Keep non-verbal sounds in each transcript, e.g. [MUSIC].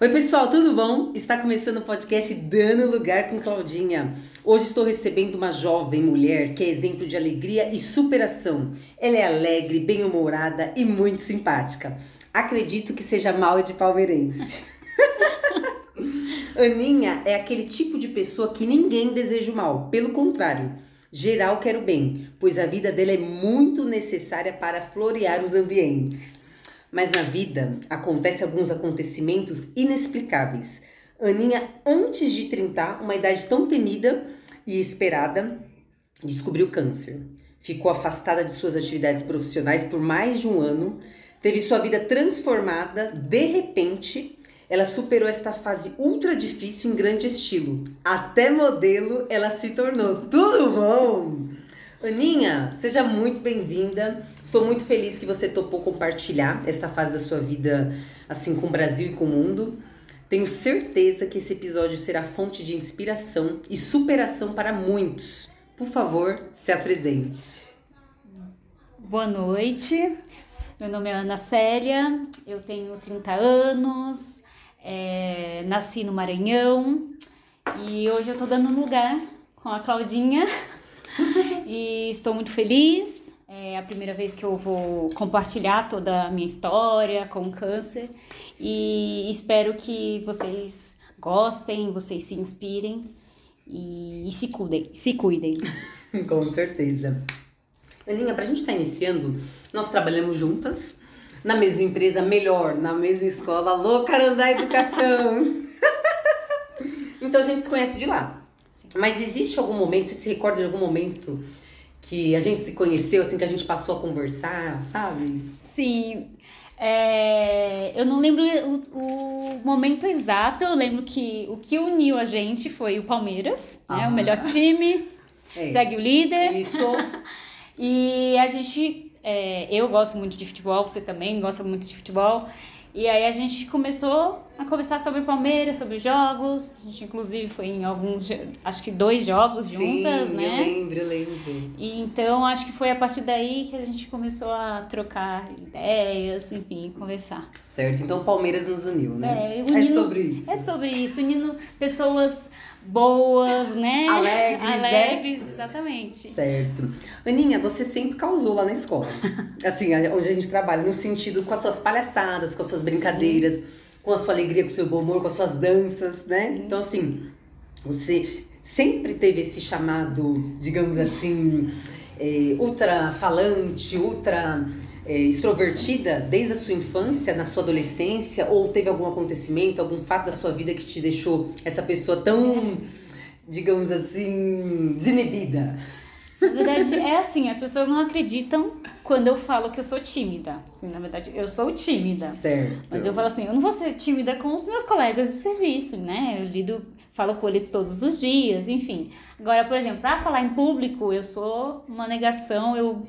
Oi, pessoal, tudo bom? Está começando o podcast Dando Lugar com Claudinha. Hoje estou recebendo uma jovem mulher que é exemplo de alegria e superação. Ela é alegre, bem-humorada e muito simpática. Acredito que seja mal de palmeirense. [LAUGHS] Aninha é aquele tipo de pessoa que ninguém deseja o mal, pelo contrário, geral quer o bem, pois a vida dela é muito necessária para florear os ambientes. Mas na vida acontecem alguns acontecimentos inexplicáveis. Aninha, antes de 30, uma idade tão temida e esperada, descobriu câncer. Ficou afastada de suas atividades profissionais por mais de um ano, teve sua vida transformada, de repente, ela superou esta fase ultra difícil em grande estilo. Até modelo ela se tornou. Tudo bom? Aninha, seja muito bem-vinda. Estou muito feliz que você topou compartilhar esta fase da sua vida, assim, com o Brasil e com o mundo. Tenho certeza que esse episódio será fonte de inspiração e superação para muitos. Por favor, se apresente. Boa noite. Meu nome é Ana Célia, eu tenho 30 anos, é, nasci no Maranhão e hoje eu tô dando um lugar com a Claudinha [LAUGHS] e estou muito feliz. É a primeira vez que eu vou compartilhar toda a minha história com o câncer e espero que vocês gostem, vocês se inspirem e, e se cuidem, se cuidem. [LAUGHS] com certeza. Aninha, pra gente estar tá iniciando, nós trabalhamos juntas na mesma empresa, melhor, na mesma escola, alô Carandá Educação. [LAUGHS] então a gente se conhece de lá. Mas existe algum momento, você se recorda de algum momento que a gente se conheceu, assim, que a gente passou a conversar, sabe? Sim. É, eu não lembro o, o, momento exato, eu lembro que o que uniu a gente foi o Palmeiras, ah. né? O melhor time, é. segue o líder. Isso. [LAUGHS] e a gente, é, eu gosto muito de futebol, você também gosta muito de futebol. E aí a gente começou a conversar sobre Palmeiras, sobre jogos. A gente inclusive foi em alguns, acho que dois jogos Sim, juntas, né? Eu lembro, eu lembro. E então acho que foi a partir daí que a gente começou a trocar ideias, enfim, conversar. Certo, então Palmeiras nos uniu, né? É, unindo, é sobre isso. É sobre isso, unindo pessoas boas, né? [LAUGHS] Alegres, né? Alegres, né? exatamente. Certo. Aninha, você sempre causou lá na escola. [LAUGHS] assim, onde a gente trabalha, no sentido com as suas palhaçadas, com as suas Sim. brincadeiras, com a sua alegria, com o seu bom humor, com as suas danças, né? Então, assim, você sempre teve esse chamado, digamos assim, é, ultra falante, ultra é, extrovertida desde a sua infância, na sua adolescência, ou teve algum acontecimento, algum fato da sua vida que te deixou essa pessoa tão, digamos assim, desinibida? Na verdade, é assim, as pessoas não acreditam quando eu falo que eu sou tímida. Na verdade, eu sou tímida. Certo. Mas eu falo assim, eu não vou ser tímida com os meus colegas de serviço, né? Eu lido, falo com eles todos os dias, enfim. Agora, por exemplo, para falar em público, eu sou uma negação, eu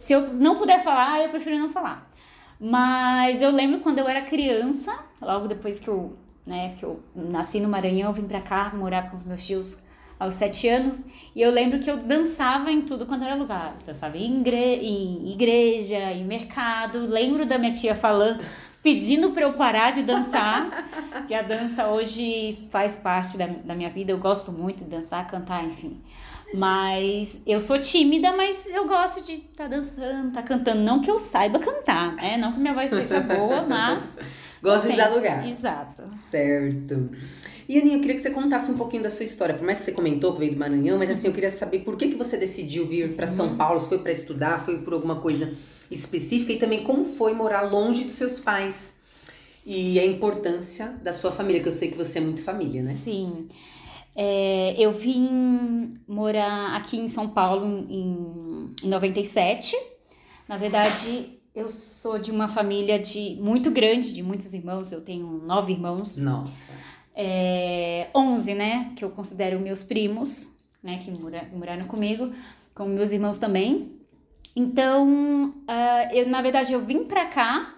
se eu não puder falar, eu prefiro não falar. Mas eu lembro quando eu era criança, logo depois que eu, né, que eu nasci no Maranhão, eu vim pra cá morar com os meus tios aos sete anos, e eu lembro que eu dançava em tudo quanto era lugar. Dançava em, em igreja, em mercado. Lembro da minha tia falando, pedindo para eu parar de dançar, [LAUGHS] que a dança hoje faz parte da, da minha vida. Eu gosto muito de dançar, cantar, enfim. Mas eu sou tímida, mas eu gosto de estar tá dançando, estar tá cantando. Não que eu saiba cantar, né? Não que minha voz seja boa, mas. [LAUGHS] Gosto de dar lugar. Exato. Certo. E Aninha, eu queria que você contasse um pouquinho da sua história. Por mais que você comentou que veio do Maranhão, mas assim, eu queria saber por que, que você decidiu vir para São uhum. Paulo? Se foi para estudar, foi por alguma coisa específica? E também como foi morar longe dos seus pais? E a importância da sua família, que eu sei que você é muito família, né? Sim. É, eu vim morar aqui em São Paulo em, em 97. Na verdade, eu sou de uma família de muito grande, de muitos irmãos. Eu tenho nove irmãos. Nossa. É, onze, né? Que eu considero meus primos, né? Que mora, moraram comigo, com meus irmãos também. Então, uh, eu, na verdade, eu vim pra cá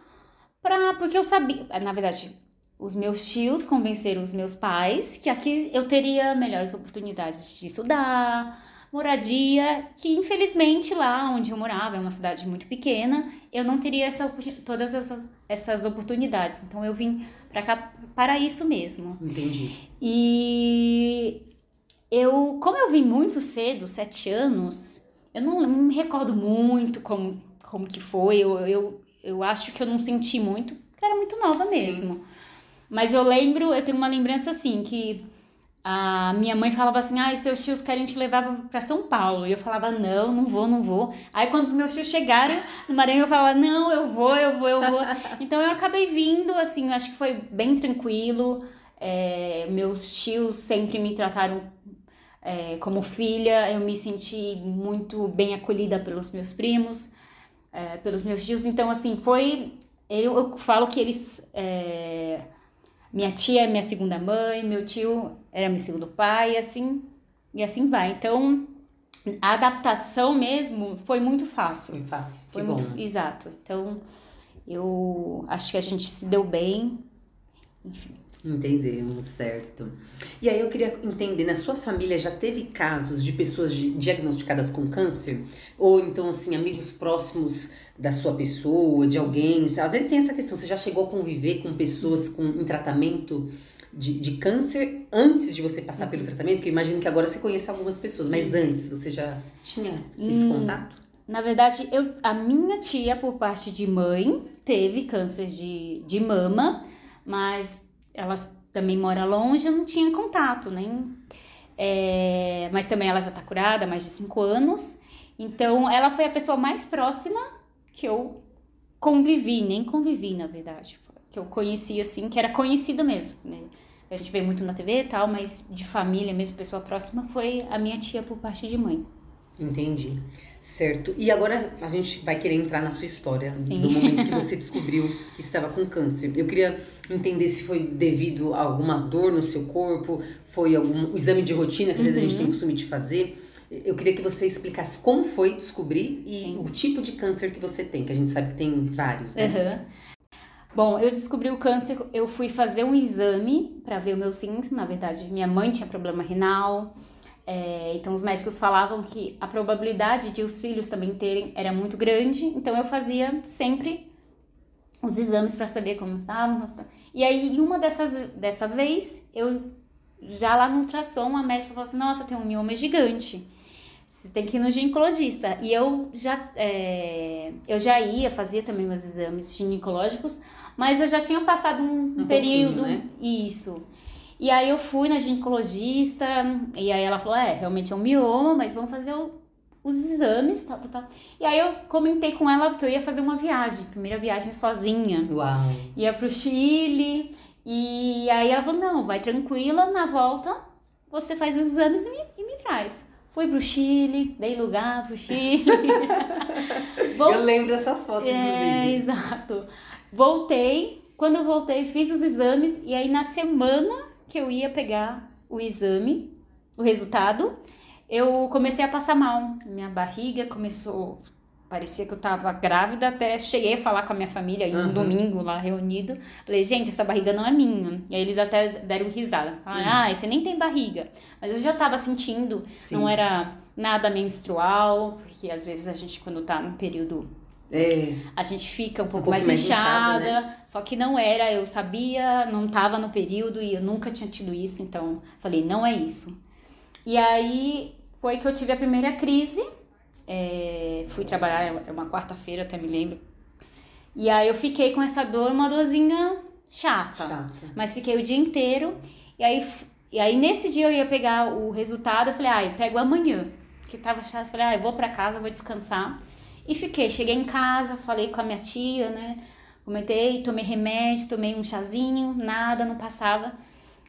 pra, porque eu sabia. Na verdade, os meus tios convenceram os meus pais que aqui eu teria melhores oportunidades de estudar, moradia, que infelizmente lá onde eu morava, é uma cidade muito pequena, eu não teria essa, todas essas, essas oportunidades. Então eu vim para cá para isso mesmo. Entendi. E eu, como eu vim muito cedo, sete anos, eu não, não me recordo muito como, como que foi. Eu, eu, eu acho que eu não senti muito, porque era muito nova mesmo. Sim. Mas eu lembro, eu tenho uma lembrança assim, que a minha mãe falava assim: ah, seus tios querem te levar para São Paulo. E eu falava: não, não vou, não vou. Aí quando os meus tios chegaram no Maranhão, eu falava: não, eu vou, eu vou, eu vou. então eu acabei vindo, assim, acho que foi bem tranquilo. É, meus tios sempre me trataram é, como filha, eu me senti muito bem acolhida pelos meus primos, é, pelos meus tios. Então, assim, foi. Eu, eu falo que eles. Minha tia é minha segunda mãe, meu tio era meu segundo pai, assim, e assim vai. Então, a adaptação mesmo foi muito fácil. Foi fácil. Foi muito, bom. exato. Então, eu acho que a gente se deu bem. Enfim. Entendemos, certo. E aí eu queria entender, na sua família já teve casos de pessoas diagnosticadas com câncer? Ou então, assim, amigos próximos da sua pessoa, de alguém? Às vezes tem essa questão, você já chegou a conviver com pessoas com, em tratamento de, de câncer antes de você passar pelo tratamento? Que eu imagino que agora você conhece algumas pessoas, mas antes você já tinha esse hum, contato? Na verdade, eu, a minha tia, por parte de mãe, teve câncer de, de mama, mas ela também mora longe, eu não tinha contato, nem. É, mas também ela já tá curada há mais de cinco anos. Então, ela foi a pessoa mais próxima que eu convivi, nem convivi, na verdade. Que eu conheci, assim, que era conhecida mesmo, né? A gente vê muito na TV e tal, mas de família mesmo, pessoa próxima, foi a minha tia por parte de mãe. Entendi. Certo. E agora a gente vai querer entrar na sua história, Sim. do momento que você [LAUGHS] descobriu que estava com câncer. Eu queria entender se foi devido a alguma dor no seu corpo, foi algum exame de rotina que às vezes a gente tem uhum. costume de fazer. Eu queria que você explicasse como foi descobrir e Sim. o tipo de câncer que você tem, que a gente sabe que tem vários, né? Uhum. Bom, eu descobri o câncer, eu fui fazer um exame para ver o meu síntoma. Na verdade, minha mãe tinha problema renal, é, então os médicos falavam que a probabilidade de os filhos também terem era muito grande. Então eu fazia sempre os exames para saber como estavam. E aí, uma dessas dessa vez, eu já lá no ultrassom, a médica falou assim: Nossa, tem um mioma gigante. Você tem que ir no ginecologista. E eu já, é, eu já ia, fazia também meus exames ginecológicos, mas eu já tinha passado um, um período. Né? Isso. E aí eu fui na ginecologista, e aí ela falou: É, realmente é um mioma, mas vamos fazer o os exames, tal, tal, tal. E aí eu comentei com ela porque eu ia fazer uma viagem, primeira viagem sozinha. Uau. Ia pro Chile. E aí ela falou: não, vai tranquila, na volta você faz os exames e me, e me traz. Fui pro Chile, dei lugar pro Chile. [LAUGHS] Eu lembro dessas fotos, é, inclusive. Exato. Voltei, quando eu voltei, fiz os exames, e aí na semana que eu ia pegar o exame, o resultado, eu comecei a passar mal. Minha barriga começou. Parecia que eu tava grávida, até cheguei a falar com a minha família em um uhum. domingo lá reunido. Falei, gente, essa barriga não é minha. E aí eles até deram risada. Falaram, uhum. ah, você nem tem barriga. Mas eu já tava sentindo, Sim. não era nada menstrual, porque às vezes a gente, quando tá num período é. A gente fica um pouco, um pouco mais, mais, inchada, inchada né? só que não era, eu sabia, não tava no período e eu nunca tinha tido isso, então falei, não é isso. E aí foi que eu tive a primeira crise. É, fui trabalhar, é uma quarta-feira, até me lembro. E aí eu fiquei com essa dor, uma dorzinha chata. chata. Mas fiquei o dia inteiro. E aí, e aí nesse dia eu ia pegar o resultado, eu falei, ah, eu pego amanhã. Que tava chato, falei, ah, eu vou pra casa, vou descansar. E fiquei, cheguei em casa, falei com a minha tia, né? Comentei, tomei remédio, tomei um chazinho, nada, não passava.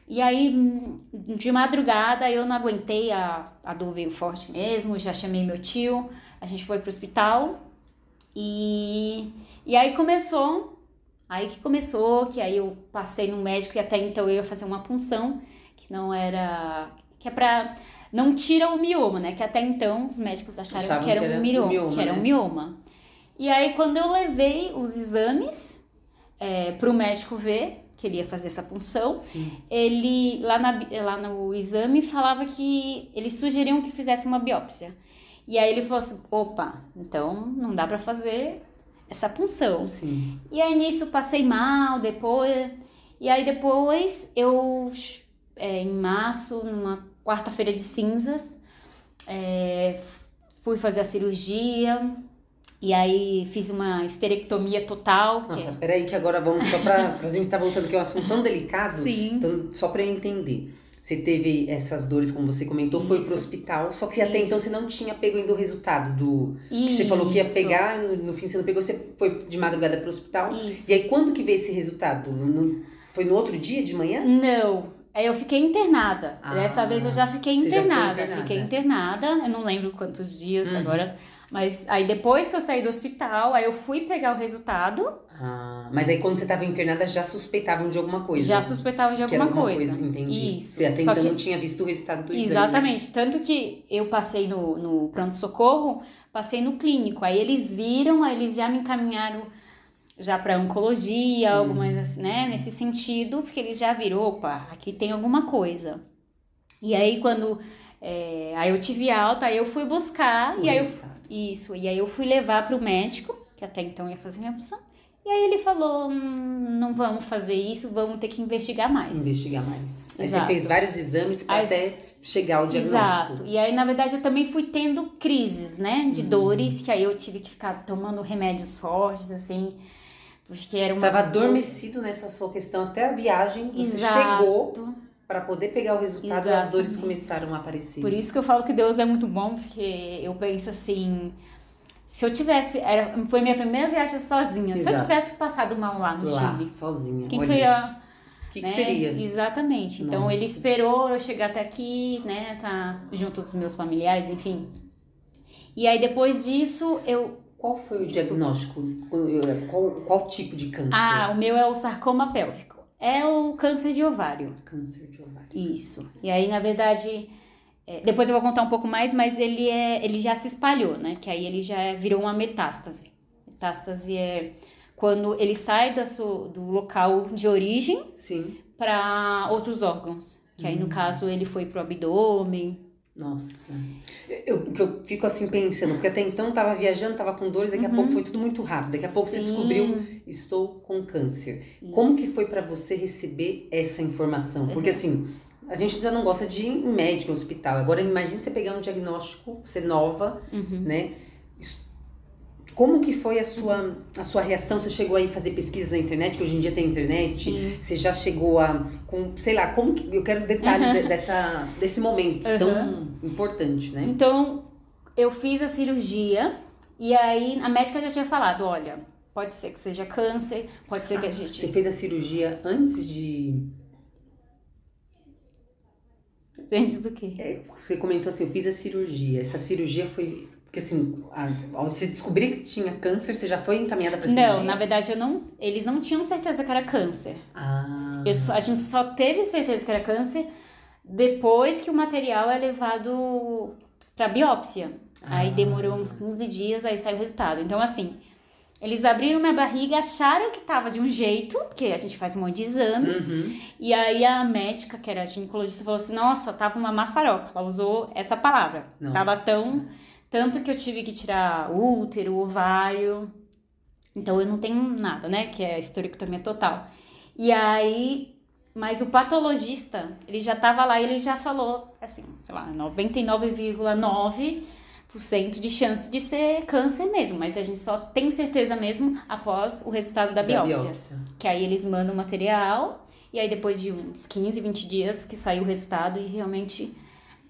E aí, de madrugada, eu não aguentei, a, a dor veio forte mesmo, já chamei meu tio, a gente foi pro hospital. E, e aí começou, aí que começou, que aí eu passei no médico e até então eu ia fazer uma punção, que não era, que é pra, não tira o mioma, né? Que até então os médicos acharam que era, que era, um, mioma, mioma, que era né? um mioma. E aí quando eu levei os exames é, pro médico ver, que ele ia fazer essa punção, Sim. ele lá, na, lá no exame falava que eles sugeriam que fizesse uma biópsia. E aí ele falou assim: opa, então não dá pra fazer essa punção. Sim. E aí nisso passei mal depois. E aí depois eu, é, em março, numa quarta-feira de cinzas, é, fui fazer a cirurgia. E aí fiz uma esterectomia total. Que Nossa, é- peraí que agora vamos só pra, pra gente estar voltando, que é um assunto tão delicado. Sim. Então, só pra eu entender. Você teve essas dores, como você comentou, foi pro Isso. hospital, só que até Isso. então você não tinha pego ainda o resultado do. Que você falou que ia Isso. pegar, no, no fim você não pegou, você foi de madrugada pro hospital. Isso. E aí quando que veio esse resultado? No- no- foi no outro dia de manhã? Não. Aí eu fiquei internada. Ah, Dessa vez eu já fiquei você já internada. internada. Fiquei internada. Eu não lembro quantos dias Uhum. agora. Mas aí depois que eu saí do hospital, aí eu fui pegar o resultado. Ah, mas aí quando você tava internada já suspeitavam de alguma coisa. Já suspeitava de era alguma coisa. Entendi. Isso. Você até Só então que- não tinha visto o resultado do exame. né? Exatamente. Tanto que eu passei no, no pronto-socorro, passei no clínico. Aí eles viram, aí eles já me encaminharam já para oncologia, Hum. algumas, né, nesse sentido, porque eles já viram, opa, aqui tem alguma coisa. E aí quando é, aí eu tive alta, aí eu fui buscar O e aí eu. Isso, e aí eu fui levar para o médico, que até então ia fazer minha opção. E aí ele falou, hum, não vamos fazer isso, vamos ter que investigar mais. Investigar mais. Aí Exato. você fez vários exames Aí- até chegar ao diagnóstico. Exato. E aí, na verdade, eu também fui tendo crises, né? Uhum. De dores, que aí eu tive que ficar tomando remédios fortes, assim. Porque era uma. Tava adormecido nessa sua questão até a viagem. Você Exato. chegou pra poder pegar o resultado e as dores Exatamente. começaram a aparecer. Por isso que eu falo que Deus é muito bom, porque eu penso assim. Se eu tivesse. Era, foi minha primeira viagem sozinha. Se eu Exato. tivesse passado mal lá no Lá, Chile, sozinha. quem Olha, que ia. O que, que né? seria? Exatamente. Então Nossa. ele esperou eu chegar até aqui, né? Tá junto dos meus familiares, enfim. E aí depois disso eu Qual foi o diagnóstico? Qual, qual tipo de câncer? Ah, o meu é o sarcoma pélvico. É o câncer de ovário. Câncer de ovário. Isso. E aí, na verdade, é, depois eu vou contar um pouco mais, mas ele é, ele já se espalhou, né? Que aí ele já virou uma metástase. Metástase é quando ele sai da su- do local de origem para outros órgãos. Que aí, no caso, ele foi pro abdômen. Nossa. Eu, eu fico assim pensando, porque até então tava viajando, tava com dores, daqui a pouco foi tudo muito rápido. Daqui a pouco você Uhum. Sim. descobriu, estou com câncer. Como que foi pra você receber essa informação? Porque Uhum. assim, a gente já não gosta de ir em médico, em hospital. Agora imagine você pegar um diagnóstico, você nova, Uhum. né? Como que foi a sua, a sua reação? Você chegou aí a fazer pesquisas na internet, que hoje em dia tem internet? Sim. Você já chegou a, com, sei lá, como que, eu quero detalhes de- dessa, desse momento tão importante, né? Então, eu fiz a cirurgia e aí a médica já tinha falado, olha, pode ser que seja câncer, pode ser que a gente... Você fez a cirurgia antes de. Gente, do quê? é, Você comentou assim, eu fiz a cirurgia. Essa cirurgia foi. Porque assim, ao você descobrir que tinha câncer, você já foi encaminhada pra cirurgia? Não, na verdade eu não. Eles não tinham certeza que era câncer. Ah. Eu a gente só teve certeza que era câncer depois que o material é levado para biópsia. Aí Ah. demorou uns 15 dias, aí saiu o resultado. Então, assim, eles abriram minha barriga, acharam que tava de um jeito, porque a gente faz um monte de exame. Uhum. E aí a médica, que era a ginecologista, falou assim: nossa, tava uma maçaroca. Ela usou essa palavra. Nossa. Tava tão. Tanto que eu tive que tirar o útero, o ovário. Então eu não tenho nada, né? Que é esterectomia total. E aí. Mas o patologista, ele já tava lá e ele já falou, assim, sei lá, 99,9% de chance de ser câncer mesmo. Mas a gente só tem certeza mesmo após o resultado da biópsia. Que aí eles mandam o material e aí depois de uns 15, 20 dias que saiu o resultado e realmente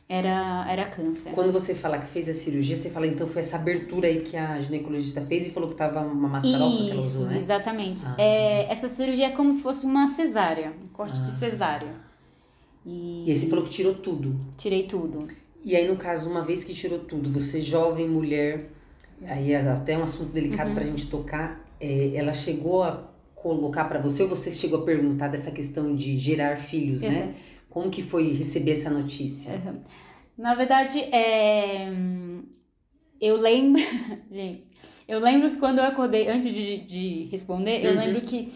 era, era câncer. Quando você fala que fez a cirurgia, você fala, então foi essa abertura aí que a ginecologista fez e falou que tava uma maçaroca que ela usou, Isso, né? exatamente. Ah. É, essa cirurgia é como se fosse uma cesárea, um corte de Ah. cesárea. E E aí você falou que tirou tudo. tirei tudo. E aí, no caso, uma vez que tirou tudo, você jovem, mulher, aí é até um assunto delicado Uhum. pra gente tocar, é, ela chegou a colocar pra você ou você chegou a perguntar dessa questão de gerar filhos, Uhum. né? Como que foi receber essa notícia? Na verdade, é... eu lembro. [LAUGHS] Gente, eu lembro que quando eu acordei, antes de, de responder, eu Uhum. lembro que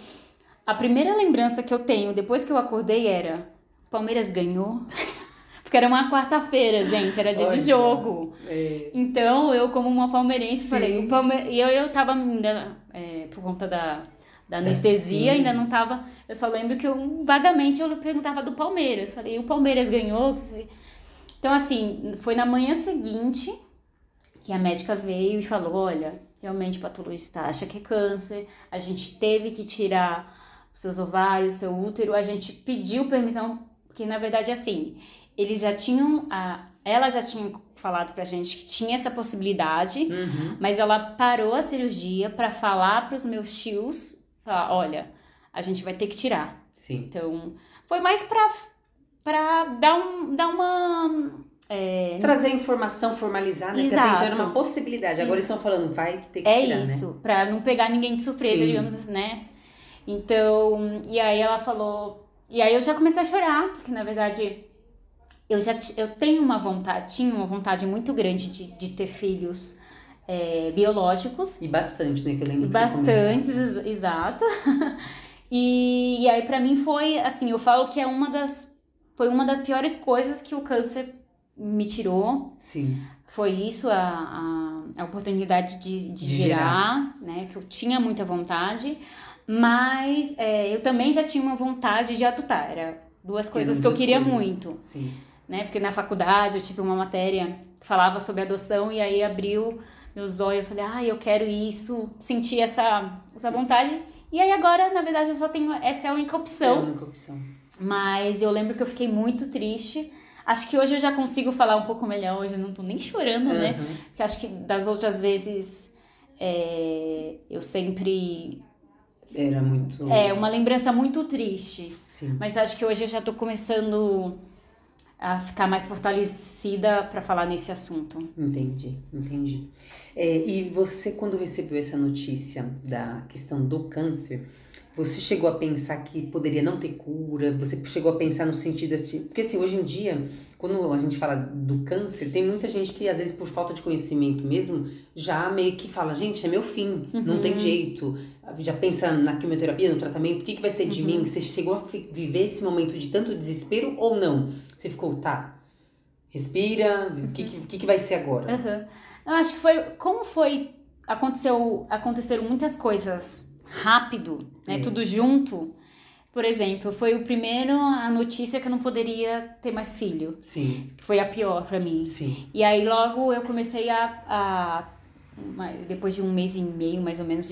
a primeira lembrança que eu tenho depois que eu acordei era: Palmeiras ganhou. [LAUGHS] Porque era uma quarta-feira, gente, era dia Olha, de jogo. É, Então eu, como uma palmeirense, Sim. falei: Palme... E eu, eu tava ainda, é, por conta da, da anestesia, sim. ainda não tava. Eu só lembro que eu vagamente eu perguntava do Palmeiras. Falei: o Palmeiras ganhou? Então, assim, foi na manhã seguinte que a médica veio e falou: olha, realmente o patologista acha que é câncer, a gente teve que tirar os seus ovários, seu útero, a gente pediu permissão, porque na verdade, assim, eles já tinham. A, ela já tinha falado pra gente que tinha essa possibilidade, uhum, mas ela parou a cirurgia pra falar pros meus tios: falar, olha, a gente vai ter que tirar. sim. Então, foi mais pra, pra dar, um, dar uma. é, Trazer informação formalizada, né? Exato. até então era uma possibilidade. Agora eles estão falando, vai ter que É tirar, né? isso, pra não pegar ninguém de surpresa, Sim. digamos assim, né? Então, e aí ela falou. E aí eu já comecei a chorar, porque na verdade eu já eu tenho uma vontade, tinha uma vontade muito grande de, de ter filhos é, biológicos. E bastante, né? Que eu lembro que Bastantes, ex- exato. [LAUGHS] e, e aí pra mim foi, assim, eu falo que é uma das. Foi uma das piores coisas que o câncer me tirou. Sim. Foi isso a, a, a oportunidade de, de, De gerar, né? Que eu tinha muita vontade. Mas é, eu também já tinha uma vontade de adotar. Era duas coisas que eu queria coisas. muito, Sim. né? Porque na faculdade eu tive uma matéria que falava sobre adoção e aí abriu meus olhos. Eu falei, ah, eu quero isso. Senti essa, essa vontade. E aí agora, na verdade, eu só tenho... Essa é a única É a opção. única opção. Mas eu lembro que eu fiquei muito triste. Acho que hoje eu já consigo falar um pouco melhor. Hoje eu não tô nem chorando, né? Aham. Porque acho que das outras vezes é, eu sempre. Era muito. É uma lembrança muito triste. Sim. Mas acho que hoje eu já tô começando a ficar mais fortalecida para falar nesse assunto. Entendi, entendi. É, e você, quando recebeu essa notícia da questão do câncer, você chegou a pensar que poderia não ter cura? Você chegou a pensar no sentido de. Porque assim, hoje em dia, quando a gente fala do câncer, tem muita gente que, às vezes, por falta de conhecimento mesmo, já meio que fala: gente, é meu fim, não tem jeito. Já pensa na quimioterapia, no tratamento, o que, que vai ser de mim? Você chegou a viver esse momento de tanto desespero ou não? Você ficou, tá, respira, o que, que, que, que vai ser agora? Aham. Eu acho que foi. Como foi. Aconteceu, aconteceram muitas coisas rápido, né? É. Tudo junto. Por exemplo, foi o primeiro a notícia que eu não poderia ter mais filho. Sim, Foi a pior pra mim. sim. E aí logo eu comecei a. a depois de um mês e meio, mais ou menos,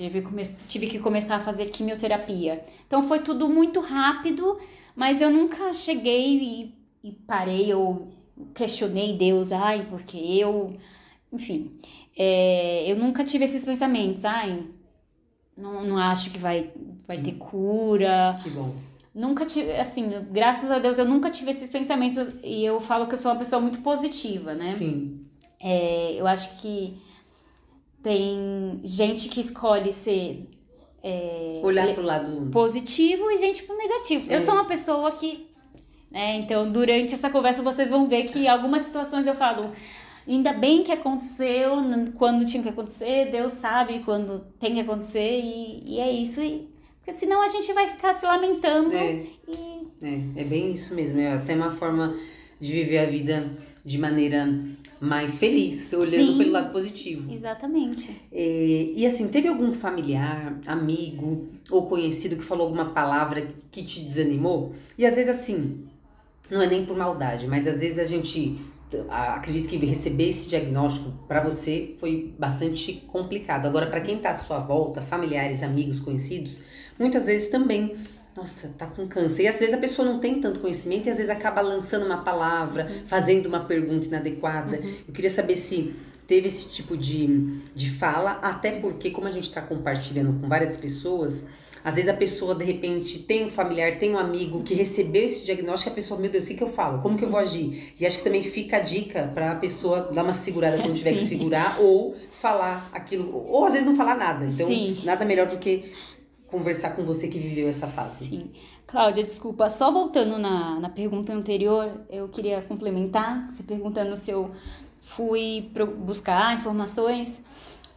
tive que começar a fazer quimioterapia. Então foi tudo muito rápido, mas eu nunca cheguei e, e parei ou questionei Deus, ai, porque eu. Enfim, é, eu nunca tive esses pensamentos, ai, não, não acho que vai, vai ter cura. Que bom. Nunca tive, assim, graças a Deus eu nunca tive esses pensamentos e eu falo que eu sou uma pessoa muito positiva, né? Sim, É, eu acho que tem gente que escolhe ser é, olhar pro lado. positivo e gente pro negativo. É. Eu sou uma pessoa que, né, então durante essa conversa vocês vão ver que algumas situações eu falo, ainda bem que aconteceu quando tinha que acontecer, Deus sabe quando tem que acontecer e, e é isso. E, porque senão a gente vai ficar se lamentando É, e é, é bem isso mesmo. É até uma forma de viver a vida de maneira mais feliz, olhando Sim. pelo lado positivo. exatamente. É, e assim, teve algum familiar, amigo ou conhecido que falou alguma palavra que te desanimou? E às vezes assim, não é nem por maldade, mas às vezes a gente acredito que receber esse diagnóstico para você foi bastante complicado. Agora para quem tá à sua volta, familiares, amigos, conhecidos, muitas vezes também nossa, tá com câncer. E às vezes a pessoa não tem tanto conhecimento e às vezes acaba lançando uma palavra, fazendo uma pergunta inadequada. Eu queria saber se teve esse tipo de, de fala, até porque, como a gente está compartilhando com várias pessoas, às vezes a pessoa, de repente, tem um familiar, tem um amigo que recebeu esse diagnóstico, e a pessoa, meu Deus, o que, que eu falo? Como que eu vou agir? E acho que também fica a dica para a pessoa dar uma segurada quando tiver que [LAUGHS] segurar, ou falar aquilo, ou às vezes não falar nada. Então, Sim. nada melhor do que conversar com você que viveu essa fase. Sim. Cláudia, desculpa, só voltando na, na pergunta anterior, eu queria complementar, você perguntando se eu fui buscar informações,